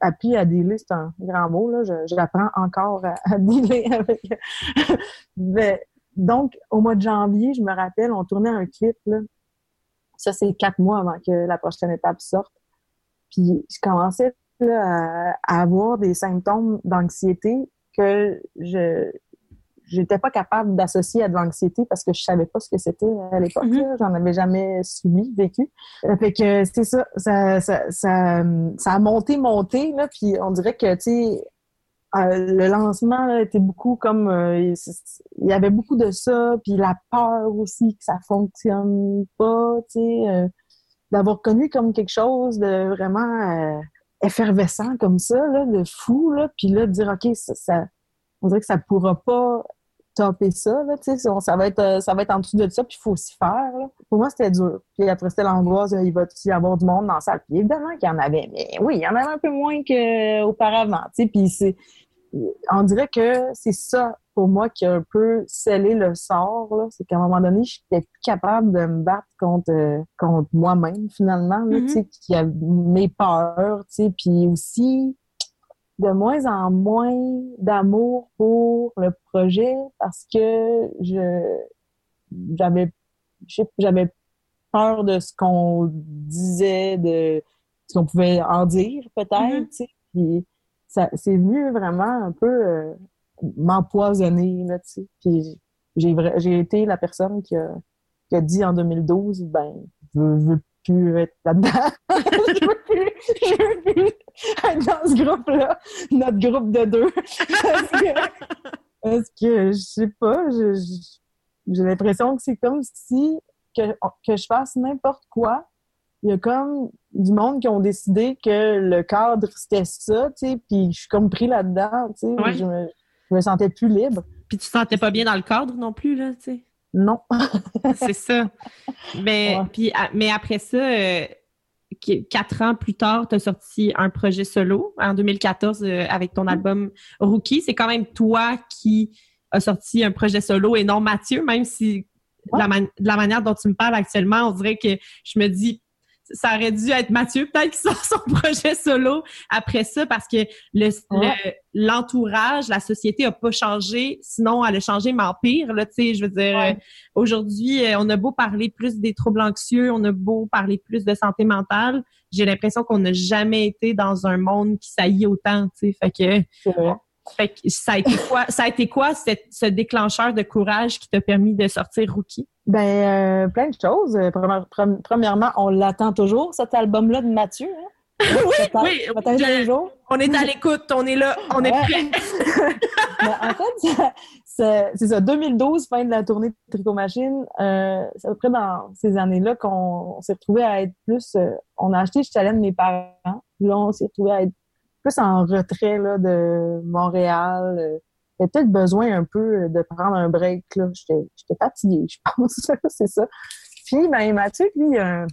Appris à dealer, c'est un grand mot. Là. J'apprends encore à, à dealer avec. Mais, donc, au mois de janvier, je me rappelle, on tournait un clip. Là. Ça, c'est quatre mois avant que la prochaine étape sorte. Puis je commençais là, à, à avoir des symptômes d'anxiété que je j'étais pas capable d'associer à de l'anxiété parce que je savais pas ce que c'était à l'époque. Mhm. J'en avais jamais subi, vécu. Fait que c'est ça, ça, ça, ça, ça a monté, monté, là, puis on dirait que, tu sais, euh, le lancement là, était beaucoup comme... euh, il y avait beaucoup de ça, puis la peur aussi que ça fonctionne pas, tu sais, euh, d'avoir connu comme quelque chose de vraiment euh, effervescent comme ça, là, de fou, là, puis là, de dire, OK, ça, ça- on dirait que ça pourra pas topper ça, là, tu sais, on- ça va être euh, ça va être en dessous de ça, puis il faut s'y faire, là. Pour moi, c'était dur. Puis après, c'était l'angoisse, euh, il va y avoir du monde dans la salle. Puis évidemment qu'il y en avait, mais oui, il y en avait un peu moins qu'auparavant, tu sais, puis c'est... On dirait que c'est ça, pour moi, qui a un peu scellé le sort, là. C'est qu'à un moment donné, je n'étais plus capable de me battre contre, euh, contre moi-même, finalement, là, Mhm. sais, qui a mes peurs, tu sais, puis aussi de moins en moins d'amour pour le projet parce que je j'avais j'avais peur de ce qu'on disait de ce qu'on pouvait en dire peut-être Mhm. tu sais puis ça c'est venu vraiment un peu euh, m'empoisonner là tu sais puis j'ai j'ai été la personne qui a qui a dit en 2012, ben, je veux, je veux plus être là-dedans? je, veux plus, je veux plus être dans ce groupe-là, notre groupe de deux. Parce que, parce que je sais pas, j'ai l'impression que c'est comme si que, que je fasse n'importe quoi. Il y a comme du monde qui ont décidé que le cadre c'était ça, tu sais, puis je suis comme pris là-dedans, tu sais, Ouais. je, me, je me sentais plus libre. Puis tu te sentais pas bien dans le cadre non plus, là, tu sais. Non. C'est ça. Mais, puis, à- mais après ça, euh, quatre ans plus tard, tu as sorti un projet solo en 2014 euh, avec ton album Rookie. C'est quand même toi qui as sorti un projet solo et non Mathieu, même si de, la man- de la manière dont tu me parles actuellement, on dirait que je me dis ça aurait dû être Mathieu peut-être qui sort son projet solo après ça parce que le le- l'entourage, la société a pas changé, sinon elle a changé mais en pire là, tu sais, je veux dire Ouais. euh, aujourd'hui, euh, on a beau parler plus des troubles anxieux, on a beau parler plus de santé mentale, j'ai l'impression qu'on n'a jamais été dans un monde qui saillit autant, tu sais, fait que. Fait que ça a été quoi ça a été quoi cette- ce déclencheur de courage qui t'a permis de sortir Rookie? Ben, euh, plein de choses. Euh, première- pre- Premièrement, on l'attend toujours, cet album-là de Mathieu. Hein? Oui, je- jour. On est à l'écoute, on est là, on est prêt. Mais en fait, c'est ça, 2012, fin de la tournée de Tricot Machine. Euh, c'est à peu près dans ces années-là qu'on on s'est retrouvé à être plus... euh, on a acheté le chalet de mes parents. Là, on s'est retrouvé à être plus en retrait là, de Montréal. Euh, J'avais peut-être besoin un peu de prendre un break. là. J'étais j'étais fatiguée, je pense. c'est ça. Puis, ben, Mathieu, lui, il a un,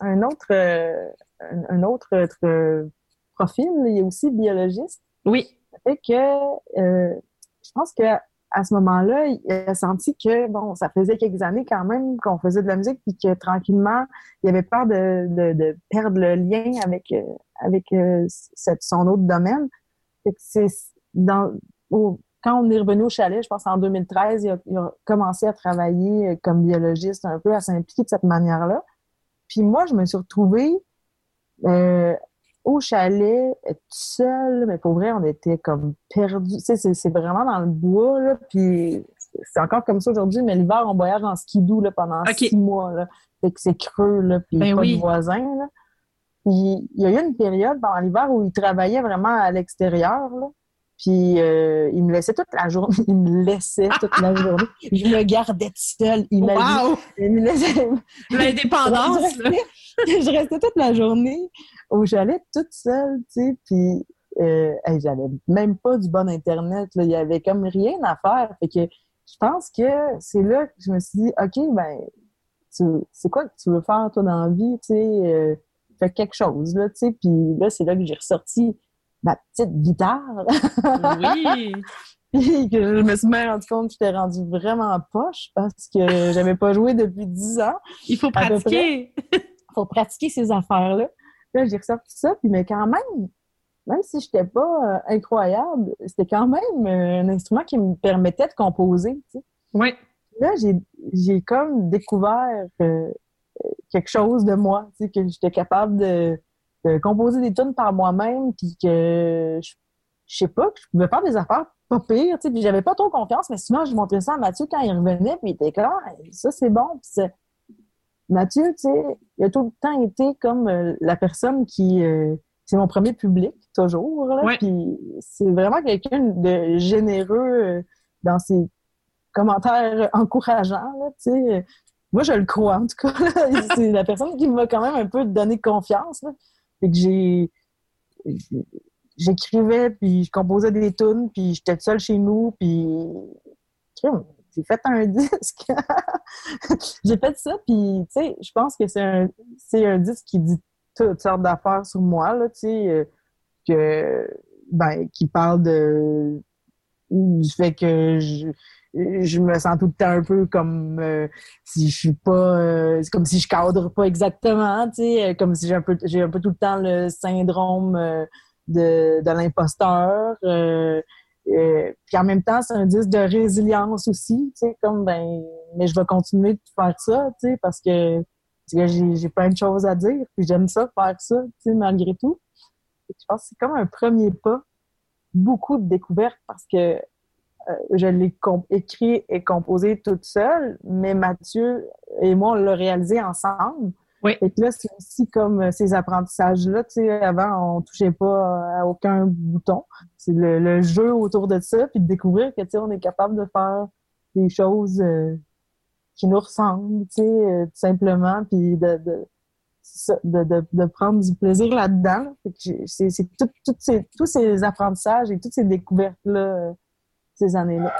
un autre, euh, un, un autre euh, profil. Il est aussi biologiste Oui. fait que euh, je pense que à ce moment-là, il a senti que bon, ça faisait quelques années quand même qu'on faisait de la musique, puis que tranquillement, il avait peur de, de, de perdre le lien avec euh, avec euh, son autre domaine. Fait que c'est dans au- quand on est revenu au chalet, je pense en 2013, il a, il a commencé à travailler euh, comme biologiste un peu, à s'impliquer de cette manière-là. Puis moi, je me suis retrouvée euh, au chalet, être seule, mais pour vrai, on était comme perdus. Tu sais, c'est- vraiment dans le bois, là, puis c'est encore comme ça aujourd'hui, mais l'hiver, on voyage en skidoo là, pendant six mois, là. Fait que c'est creux, là, puis Ben pas oui. de voisins, là. Puis il y a eu une période pendant l'hiver où il travaillait vraiment à l'extérieur, là. Puis euh, il me laissait toute la journée. Il me laissait toute la journée. Je me gardais seule. Il m'a Wow! il me laissait, L'indépendance, je, restais, je restais toute la journée au chalet toute seule, tu sais, puis euh, hey, j'avais même pas du bon internet, là. il y avait comme rien à faire, fait que je pense que c'est là que je me suis dit, ok, ben, c'est quoi que tu veux faire toi dans la vie, tu sais, euh, fais quelque chose là, tu sais, puis là c'est là que j'ai ressorti ma petite guitare, Oui. puis que je me suis bien rendu compte que j'étais rendue vraiment poche parce que j'avais pas joué depuis dix ans Il faut pratiquer. faut pratiquer ces affaires-là. Là, j'ai ressorti ça, puis mais quand même, même si j'étais pas euh, incroyable, c'était quand même euh, un instrument qui me permettait de composer. tu sais. Oui. Là, j'ai j'ai comme découvert euh, quelque chose de moi, tu sais, que j'étais capable de, de composer des tunes par moi-même, puis que je, je sais pas, que je pouvais faire des affaires pas pires, tu sais, puis j'avais pas trop confiance, mais souvent je montrais ça à Mathieu quand il revenait, puis il était comme Ah, ça c'est bon, puis Mathieu, tu sais, il a tout le temps été comme euh, la personne qui euh, c'est mon premier public toujours, là, Ouais. puis c'est vraiment quelqu'un de généreux euh, dans ses commentaires encourageants, là, tu sais. Moi, je le crois, en tout cas. C'est la personne qui m'a quand même un peu donné confiance. Là. Que. J'écrivais, puis je composais des tunes, puis j'étais seule chez nous, puis... J'ai fait un disque. j'ai fait ça, puis, tu sais, je pense que c'est un, un disque qui dit toutes sortes d'affaires sur moi, là, tu sais, euh, que... Ben, qui parle de... du fait que je je me sens tout le temps un peu comme euh, si je suis pas euh, comme si je cadre pas exactement tu sais euh, comme si j'ai un peu j'ai un peu tout le temps le syndrome euh, de, de l'imposteur euh, euh, puis en même temps c'est un disque de résilience aussi tu sais comme ben mais je vais continuer de faire ça tu sais parce que, que j'ai j'ai plein de choses à dire puis j'aime ça faire ça tu sais malgré tout. Je pense que c'est comme un premier pas. Beaucoup de découvertes parce que euh, je l'ai écrit et composé toute seule, mais Mathieu et moi, on l'a réalisé ensemble. Oui. Et puis là, c'est aussi comme euh, ces apprentissages-là. Tu sais, avant, on touchait pas à aucun bouton. C'est le, jeu autour de ça, puis de découvrir que, tu sais, on est capable de faire des choses euh, qui nous ressemblent, tu sais, tout simplement, puis de, de de, de, de, prendre du plaisir là-dedans. C'est tout, ces, tous ces apprentissages et toutes ces découvertes-là euh, ces années-là.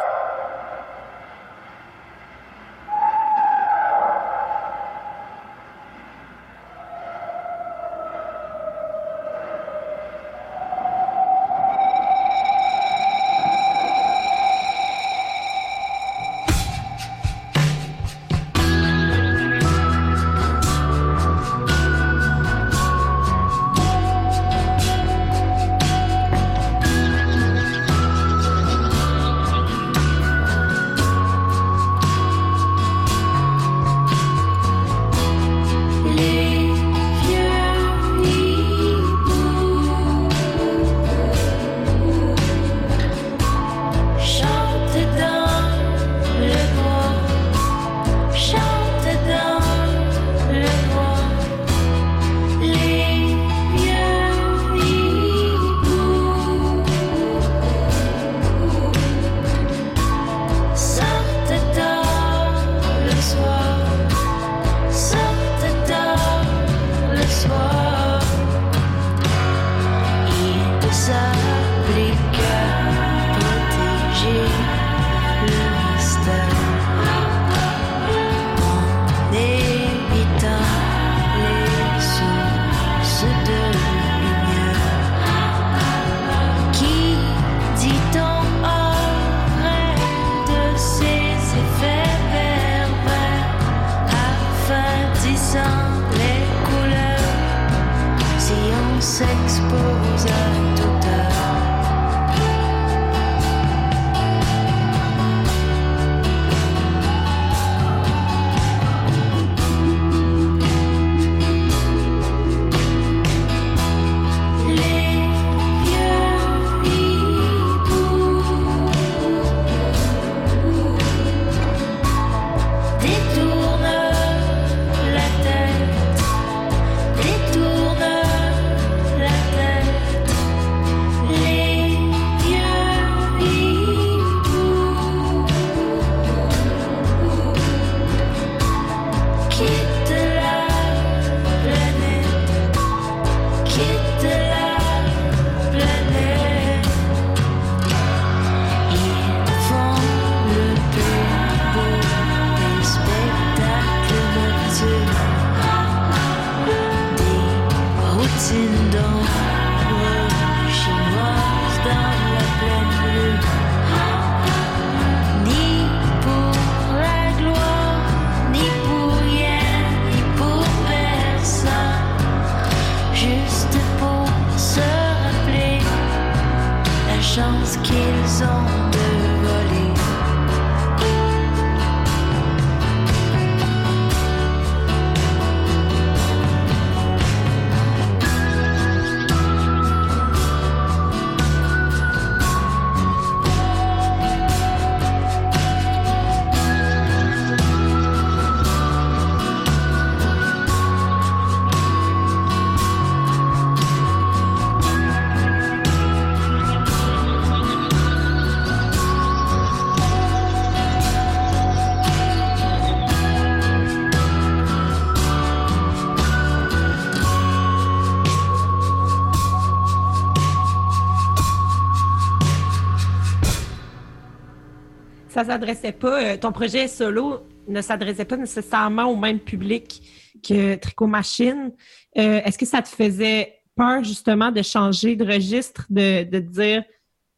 Ça s'adressait pas, euh, ton projet solo ne s'adressait pas nécessairement au même public que Tricot Machine. Euh, est-ce que ça te faisait peur justement de changer de registre, de, de dire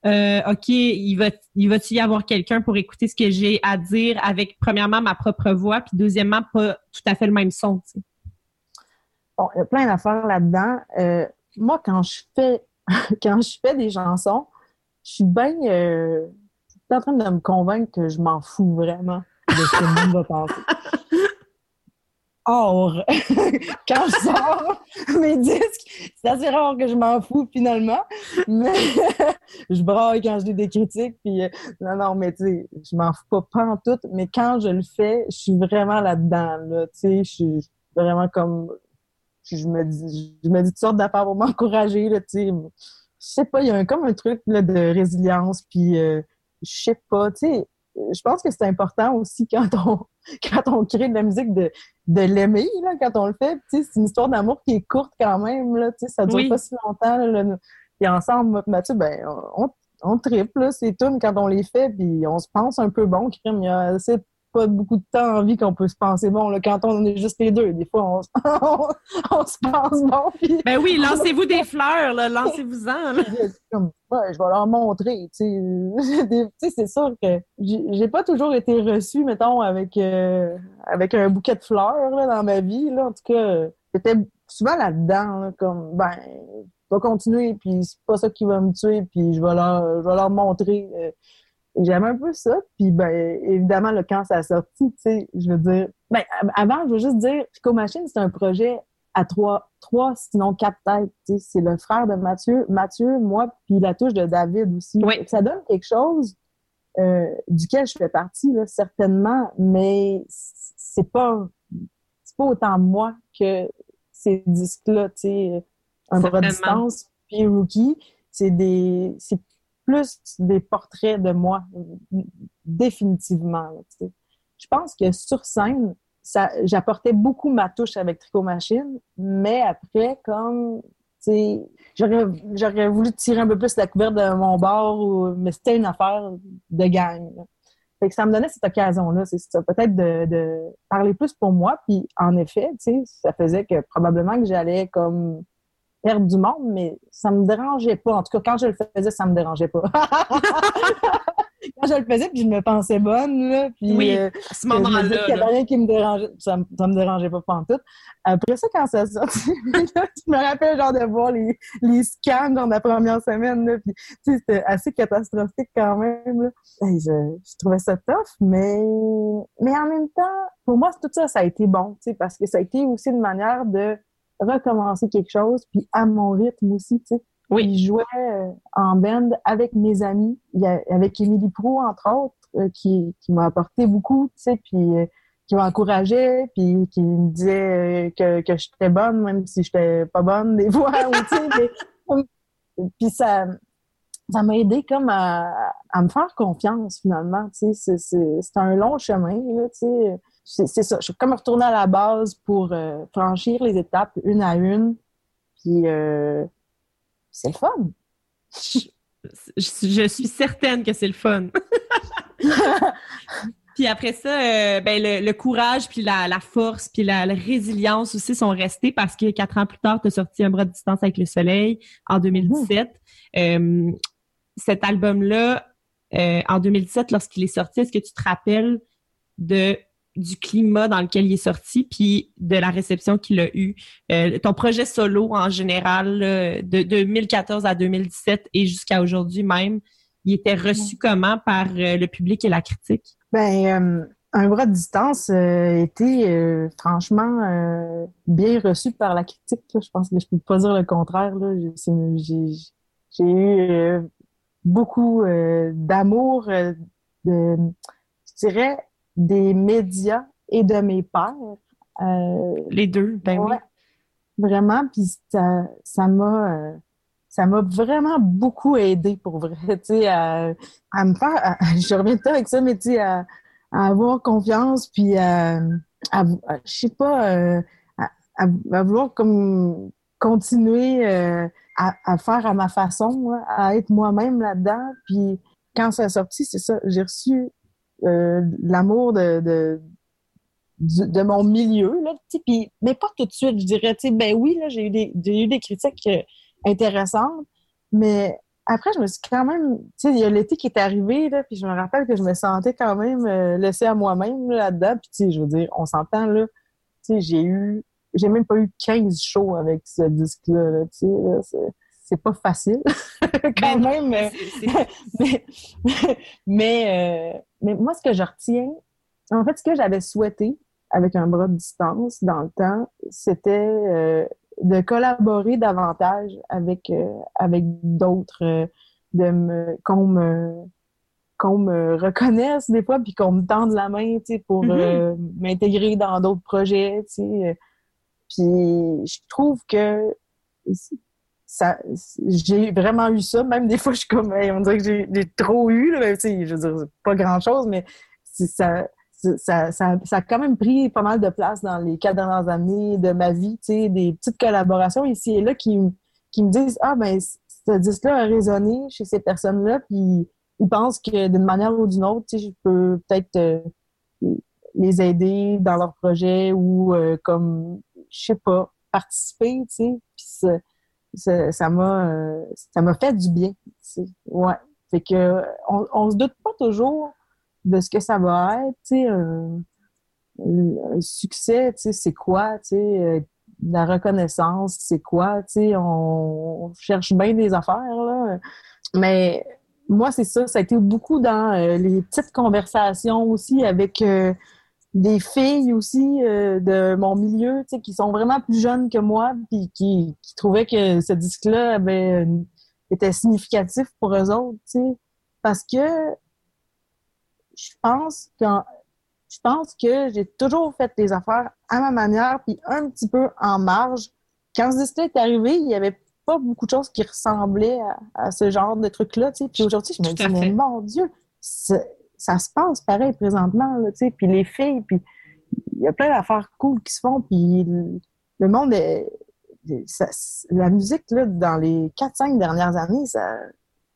euh, OK, il va il va y avoir quelqu'un pour écouter ce que j'ai à dire avec premièrement ma propre voix, puis deuxièmement pas tout à fait le même son. Bon, il y a plein d'affaires là-dedans. moi, quand je fais quand je fais des chansons, je suis bien en train de me convaincre que je m'en fous vraiment de ce que le monde va penser. hors quand je sors mes disques. C'est assez rare que je m'en fous finalement, mais je braille quand je dis des critiques. Puis euh, non, non, mais tu sais, je m'en fous pas, pas en tout. Mais quand je le fais, je suis vraiment là-dedans. Là, tu sais, je suis vraiment comme je me dis, je me dis toutes sortes d'affaires pour m'encourager. Tu sais, je sais pas, il y a comme un truc de résilience. Puis euh, je sais pas, tu sais je pense que c'est important aussi quand on quand on crée de la musique de, de l'aimer là quand on le fait. C'est une histoire d'amour qui est courte quand même là tu sais ça dure pas si longtemps là, puis ensemble Mathieu ben on, on triple c'est tout quand on les fait puis on se pense un peu bon crime il y a assez pas beaucoup de temps en vie qu'on peut se penser bon. Là, quand on est juste les deux, des fois, on, se pense bon. ben oui, lancez-vous des fleurs, lancez-vous-en. Ouais, je vais leur montrer. Tu sais, c'est sûr que j'ai pas toujours été reçue, mettons, avec, euh, avec un bouquet de fleurs là, dans ma vie. Là. En tout cas, j'étais souvent là-dedans, comme, ben, je vais continuer, puis c'est pas ça qui va me tuer, puis je vais leur, je vais leur montrer. Euh, J'aime un peu ça. Puis, ben, évidemment, le quand ça a sorti, tu sais, je veux dire... Ben, avant, je veux juste dire, Pico Machine, c'est un projet à trois, trois sinon quatre têtes. Tu sais, c'est le frère de Mathieu, Mathieu, moi, puis la touche de David aussi. Oui. Ça donne quelque chose euh, duquel je fais partie, là, certainement, mais c'est pas, c'est pas autant moi que ces disques-là, tu sais, un distance, puis Rookie. C'est des, c'est plus des portraits de moi, définitivement. je pense que sur scène, j'apportais beaucoup ma touche avec Tricot Machine, mais après, comme, j'aurais, j'aurais voulu tirer un peu plus la couverte de mon bord, mais c'était une affaire de gang. Fait que ça me donnait cette occasion-là, c'est peut-être de, de, parler plus pour moi. Puis en effet, ça faisait que probablement que j'allais comme perdre du monde, mais ça me dérangeait pas. En tout cas, quand je le faisais, ça me dérangeait pas. quand je le faisais, puis je me pensais bonne, là, puis oui, euh, à ce moment-là. Il n'y avait rien qui me dérangeait. Ça, ça me dérangeait pas en tout. Après ça, quand ça sort, je me rappelle genre de voir les, les scans dans la première semaine, là, puis c'était assez catastrophique quand même. Là. je, je, trouvais ça tough, mais, mais en même temps, pour moi, tout ça, ça a été bon, parce que ça a été aussi une manière de recommencer quelque chose, puis à mon rythme aussi, tu sais. Oui. Je jouais euh, en band avec mes amis, avec Émilie Pro, entre autres, euh, qui, qui m'a apporté beaucoup, tu sais, puis euh, qui m'encourageait, puis qui me disait que, que j'étais bonne, même si j'étais pas bonne des fois, puis ça ça m'a aidé comme à, à, me faire confiance, finalement, tu sais. C'est un long chemin, là, tu sais c'est ça. Je suis comme retourner à la base pour euh, franchir les étapes une à une. Puis euh, c'est le fun. Je, suis certaine que c'est le fun. puis après ça, euh, ben le, courage, puis la, force, puis la, résilience aussi sont restés parce que quatre ans plus tard, tu as sorti Un bras de distance avec le soleil en 2017. cet album-là, en 2017, lorsqu'il est sorti, est-ce que tu te rappelles de du climat dans lequel il est sorti, puis de la réception qu'il a eue. Euh, ton projet solo en général, de 2014 à 2017 et jusqu'à aujourd'hui même, il était reçu comment par euh, le public et la critique? Ben, euh, un bras de distance a été franchement bien reçu par la critique. Je pense que je peux pas dire le contraire. J'ai eu beaucoup d'amour, de, je dirais, des médias et de mes pères. Euh, Les deux, ben oui. Vraiment, puis ça, ça m'a euh, ça m'a vraiment beaucoup aidé pour vrai, tu sais, à, à, me faire, je reviens de avec ça, mais tu sais, à, avoir confiance, puis à, à je sais pas, euh, à, vouloir comme continuer euh, à, à, faire à ma façon, à être moi-même là-dedans, puis quand ça a sorti, c'est ça, j'ai reçu euh, l'amour de, de, de, mon milieu, là, puis, mais pas tout de suite, je dirais, ben oui, là, j'ai eu des, eu des critiques euh, intéressantes, mais après, je me suis quand même, il y a l'été qui est arrivé, puis je me rappelle que je me sentais quand même euh, laissée à moi-même là-dedans, puis je veux dire, on s'entend, là, tu sais, j'ai eu, j'ai même pas eu 15 shows avec ce disque-là, là, pas facile quand ben, même. mais, mais, euh, mais, moi, ce que je retiens, en fait, ce que j'avais souhaité avec un bras de distance dans le temps, c'était euh, de collaborer davantage avec euh, avec d'autres, de me qu'on me qu'on me reconnaisse des fois puis qu'on me tende la main, tu sais, pour Mhm. m'intégrer dans d'autres projets, tu sais. Puis je trouve que ça j'ai vraiment eu ça. Même des fois je suis comme on dirait que j'ai trop eu là, ben, je veux dire pas grand chose mais ça, ça, ça, a quand même pris pas mal de place dans les quatre dernières années de ma vie, des petites collaborations. Ici et là qui, qui me disent Ah ben ce disque-là a résonné chez ces personnes-là, puis ils pensent que d'une manière ou d'une autre, je peux peut-être euh, les aider dans leur projet ou euh, comme je sais pas, participer, tu sais. Ça- m'a euh, ça m'a fait du bien. tu sais. Ouais. Fait que on, on se doute pas toujours de ce que ça va être, tu sais, un, un succès, tu sais, c'est quoi, tu sais, euh, la reconnaissance, c'est quoi, tu sais, on, cherche bien des affaires, là. Mais moi, c'est ça, ça a été beaucoup dans euh, les petites conversations aussi avec euh, des filles aussi euh, de mon milieu, tu sais, qui sont vraiment plus jeunes que moi, puis qui, qui trouvaient que ce disque-là avait une- était significatif pour eux autres, tu sais, parce que je pense que je pense que j'ai toujours fait des affaires à ma manière puis un petit peu en marge. Quand ce disque est arrivé, il y avait pas beaucoup de choses qui ressemblaient à, à ce genre de truc-là, tu sais. Puis aujourd'hui, je me dis, mais mon Dieu, ça se passe pareil présentement, là, tu sais. Puis les filles, puis il y a plein d'affaires cool qui se font, puis le, monde est... ça- la musique, là, dans les 4-5 dernières années, ça,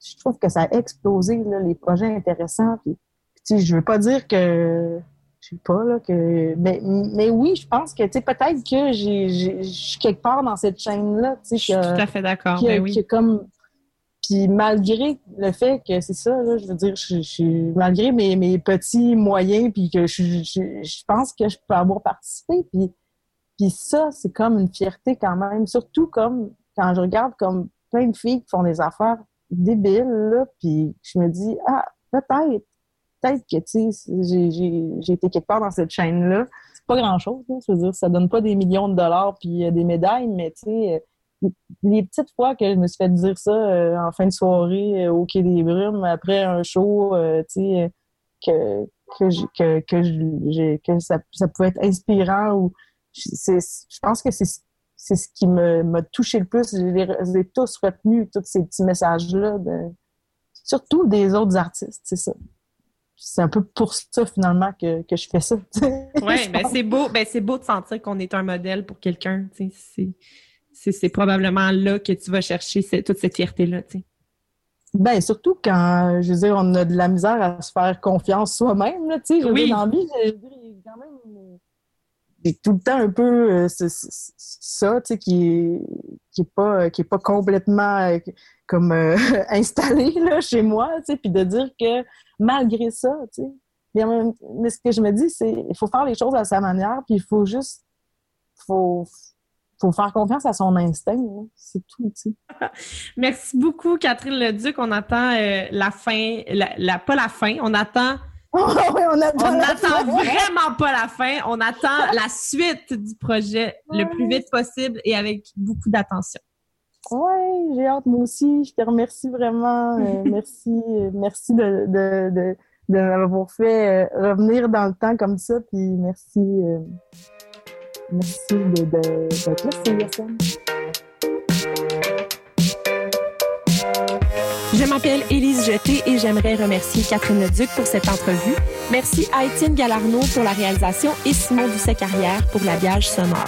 je trouve que ça a explosé, là, les projets intéressants, puis tu sais, je veux pas dire que je sais pas là que mais, mais oui, je pense que tu sais peut-être que je suis quelque part dans cette chaîne là, tu sais Je suis tout à fait d'accord. Ben oui. que comme puis malgré le fait que c'est ça là, je veux dire je, je- malgré mes, mes petits moyens puis que je, je, pense que je peux avoir participé puis puis ça c'est comme une fierté quand même. Surtout comme quand je regarde comme plein de filles qui font des affaires débiles là puis je me dis ah peut-être peut-être que tu sais j'ai été quelque part dans cette chaîne là c'est pas grand chose je veux dire ça donne pas des millions de dollars puis euh, des médailles mais tu sais euh, les petites fois que je me suis fait dire ça euh, en fin de soirée euh, au Quai des Brumes après un show, euh, tu sais, que que je- que que, je- j'ai- que ça, ça pouvait être inspirant ou je- pense que c'est c'est ce qui me m'a touché le plus. Je les, je les ai tous retenus tous ces petits messages là, de, surtout des autres artistes, c'est ça. C'est un peu pour ça finalement que, que je fais ça. Oui, ben c'est beau, ben c'est beau de sentir qu'on est un modèle pour quelqu'un. C'est, c'est, probablement là que tu vas chercher toute cette fierté-là. Ben, surtout quand, je veux dire, on a de la misère à se faire confiance soi-même, là, tu sais. Oui. dans la vie, je quand même... J'ai tout le temps un peu euh, ce- ce- ce- ça, tu sais, qui est, qui est pas, qui est pas complètement euh, comme euh, installé, là, chez moi, tu sais, puis de dire que malgré ça, tu sais, mais, mais ce que je me dis, c'est il faut faire les choses à sa manière, puis il faut juste... faut faut faire confiance à son instinct, c'est tout, tu sais. Merci beaucoup, Catherine Leduc. On attend euh, la fin, la, la- pas la fin, on attend, on attend on attend vraiment pas la fin. On attend la suite du projet le plus vite possible et avec beaucoup d'attention. Ouais, j'ai hâte, moi aussi. Je te remercie vraiment. Euh, merci, merci de, de, de, de m'avoir fait euh, revenir dans le temps comme ça. Puis merci, euh, merci d'être. Je m'appelle Élise Jeté et j'aimerais remercier Catherine Leduc pour cette entrevue. Merci à Étienne Galarno pour la réalisation et Simon Doucet-Carrière pour l'habillage sonore.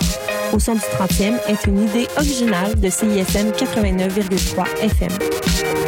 Au son du 30e est une idée originale de CISM 89,3 FM.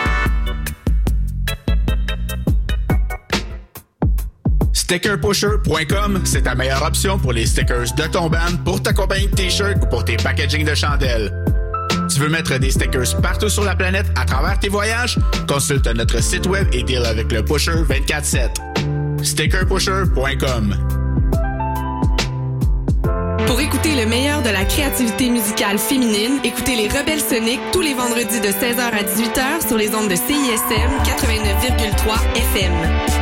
Stickerpusher.com, c'est ta meilleure option pour les stickers de ton band, pour ta compagnie de t-shirts ou pour tes packaging de chandelles. Tu veux mettre des stickers partout sur la planète à travers tes voyages? Consulte notre site web et deal avec le Pusher 24-7. Stickerpusher.com Pour écouter le meilleur de la créativité musicale féminine, écoutez les Rebelles Soniques tous les vendredis de 16h à 18h sur les ondes de CISM 89,3 FM.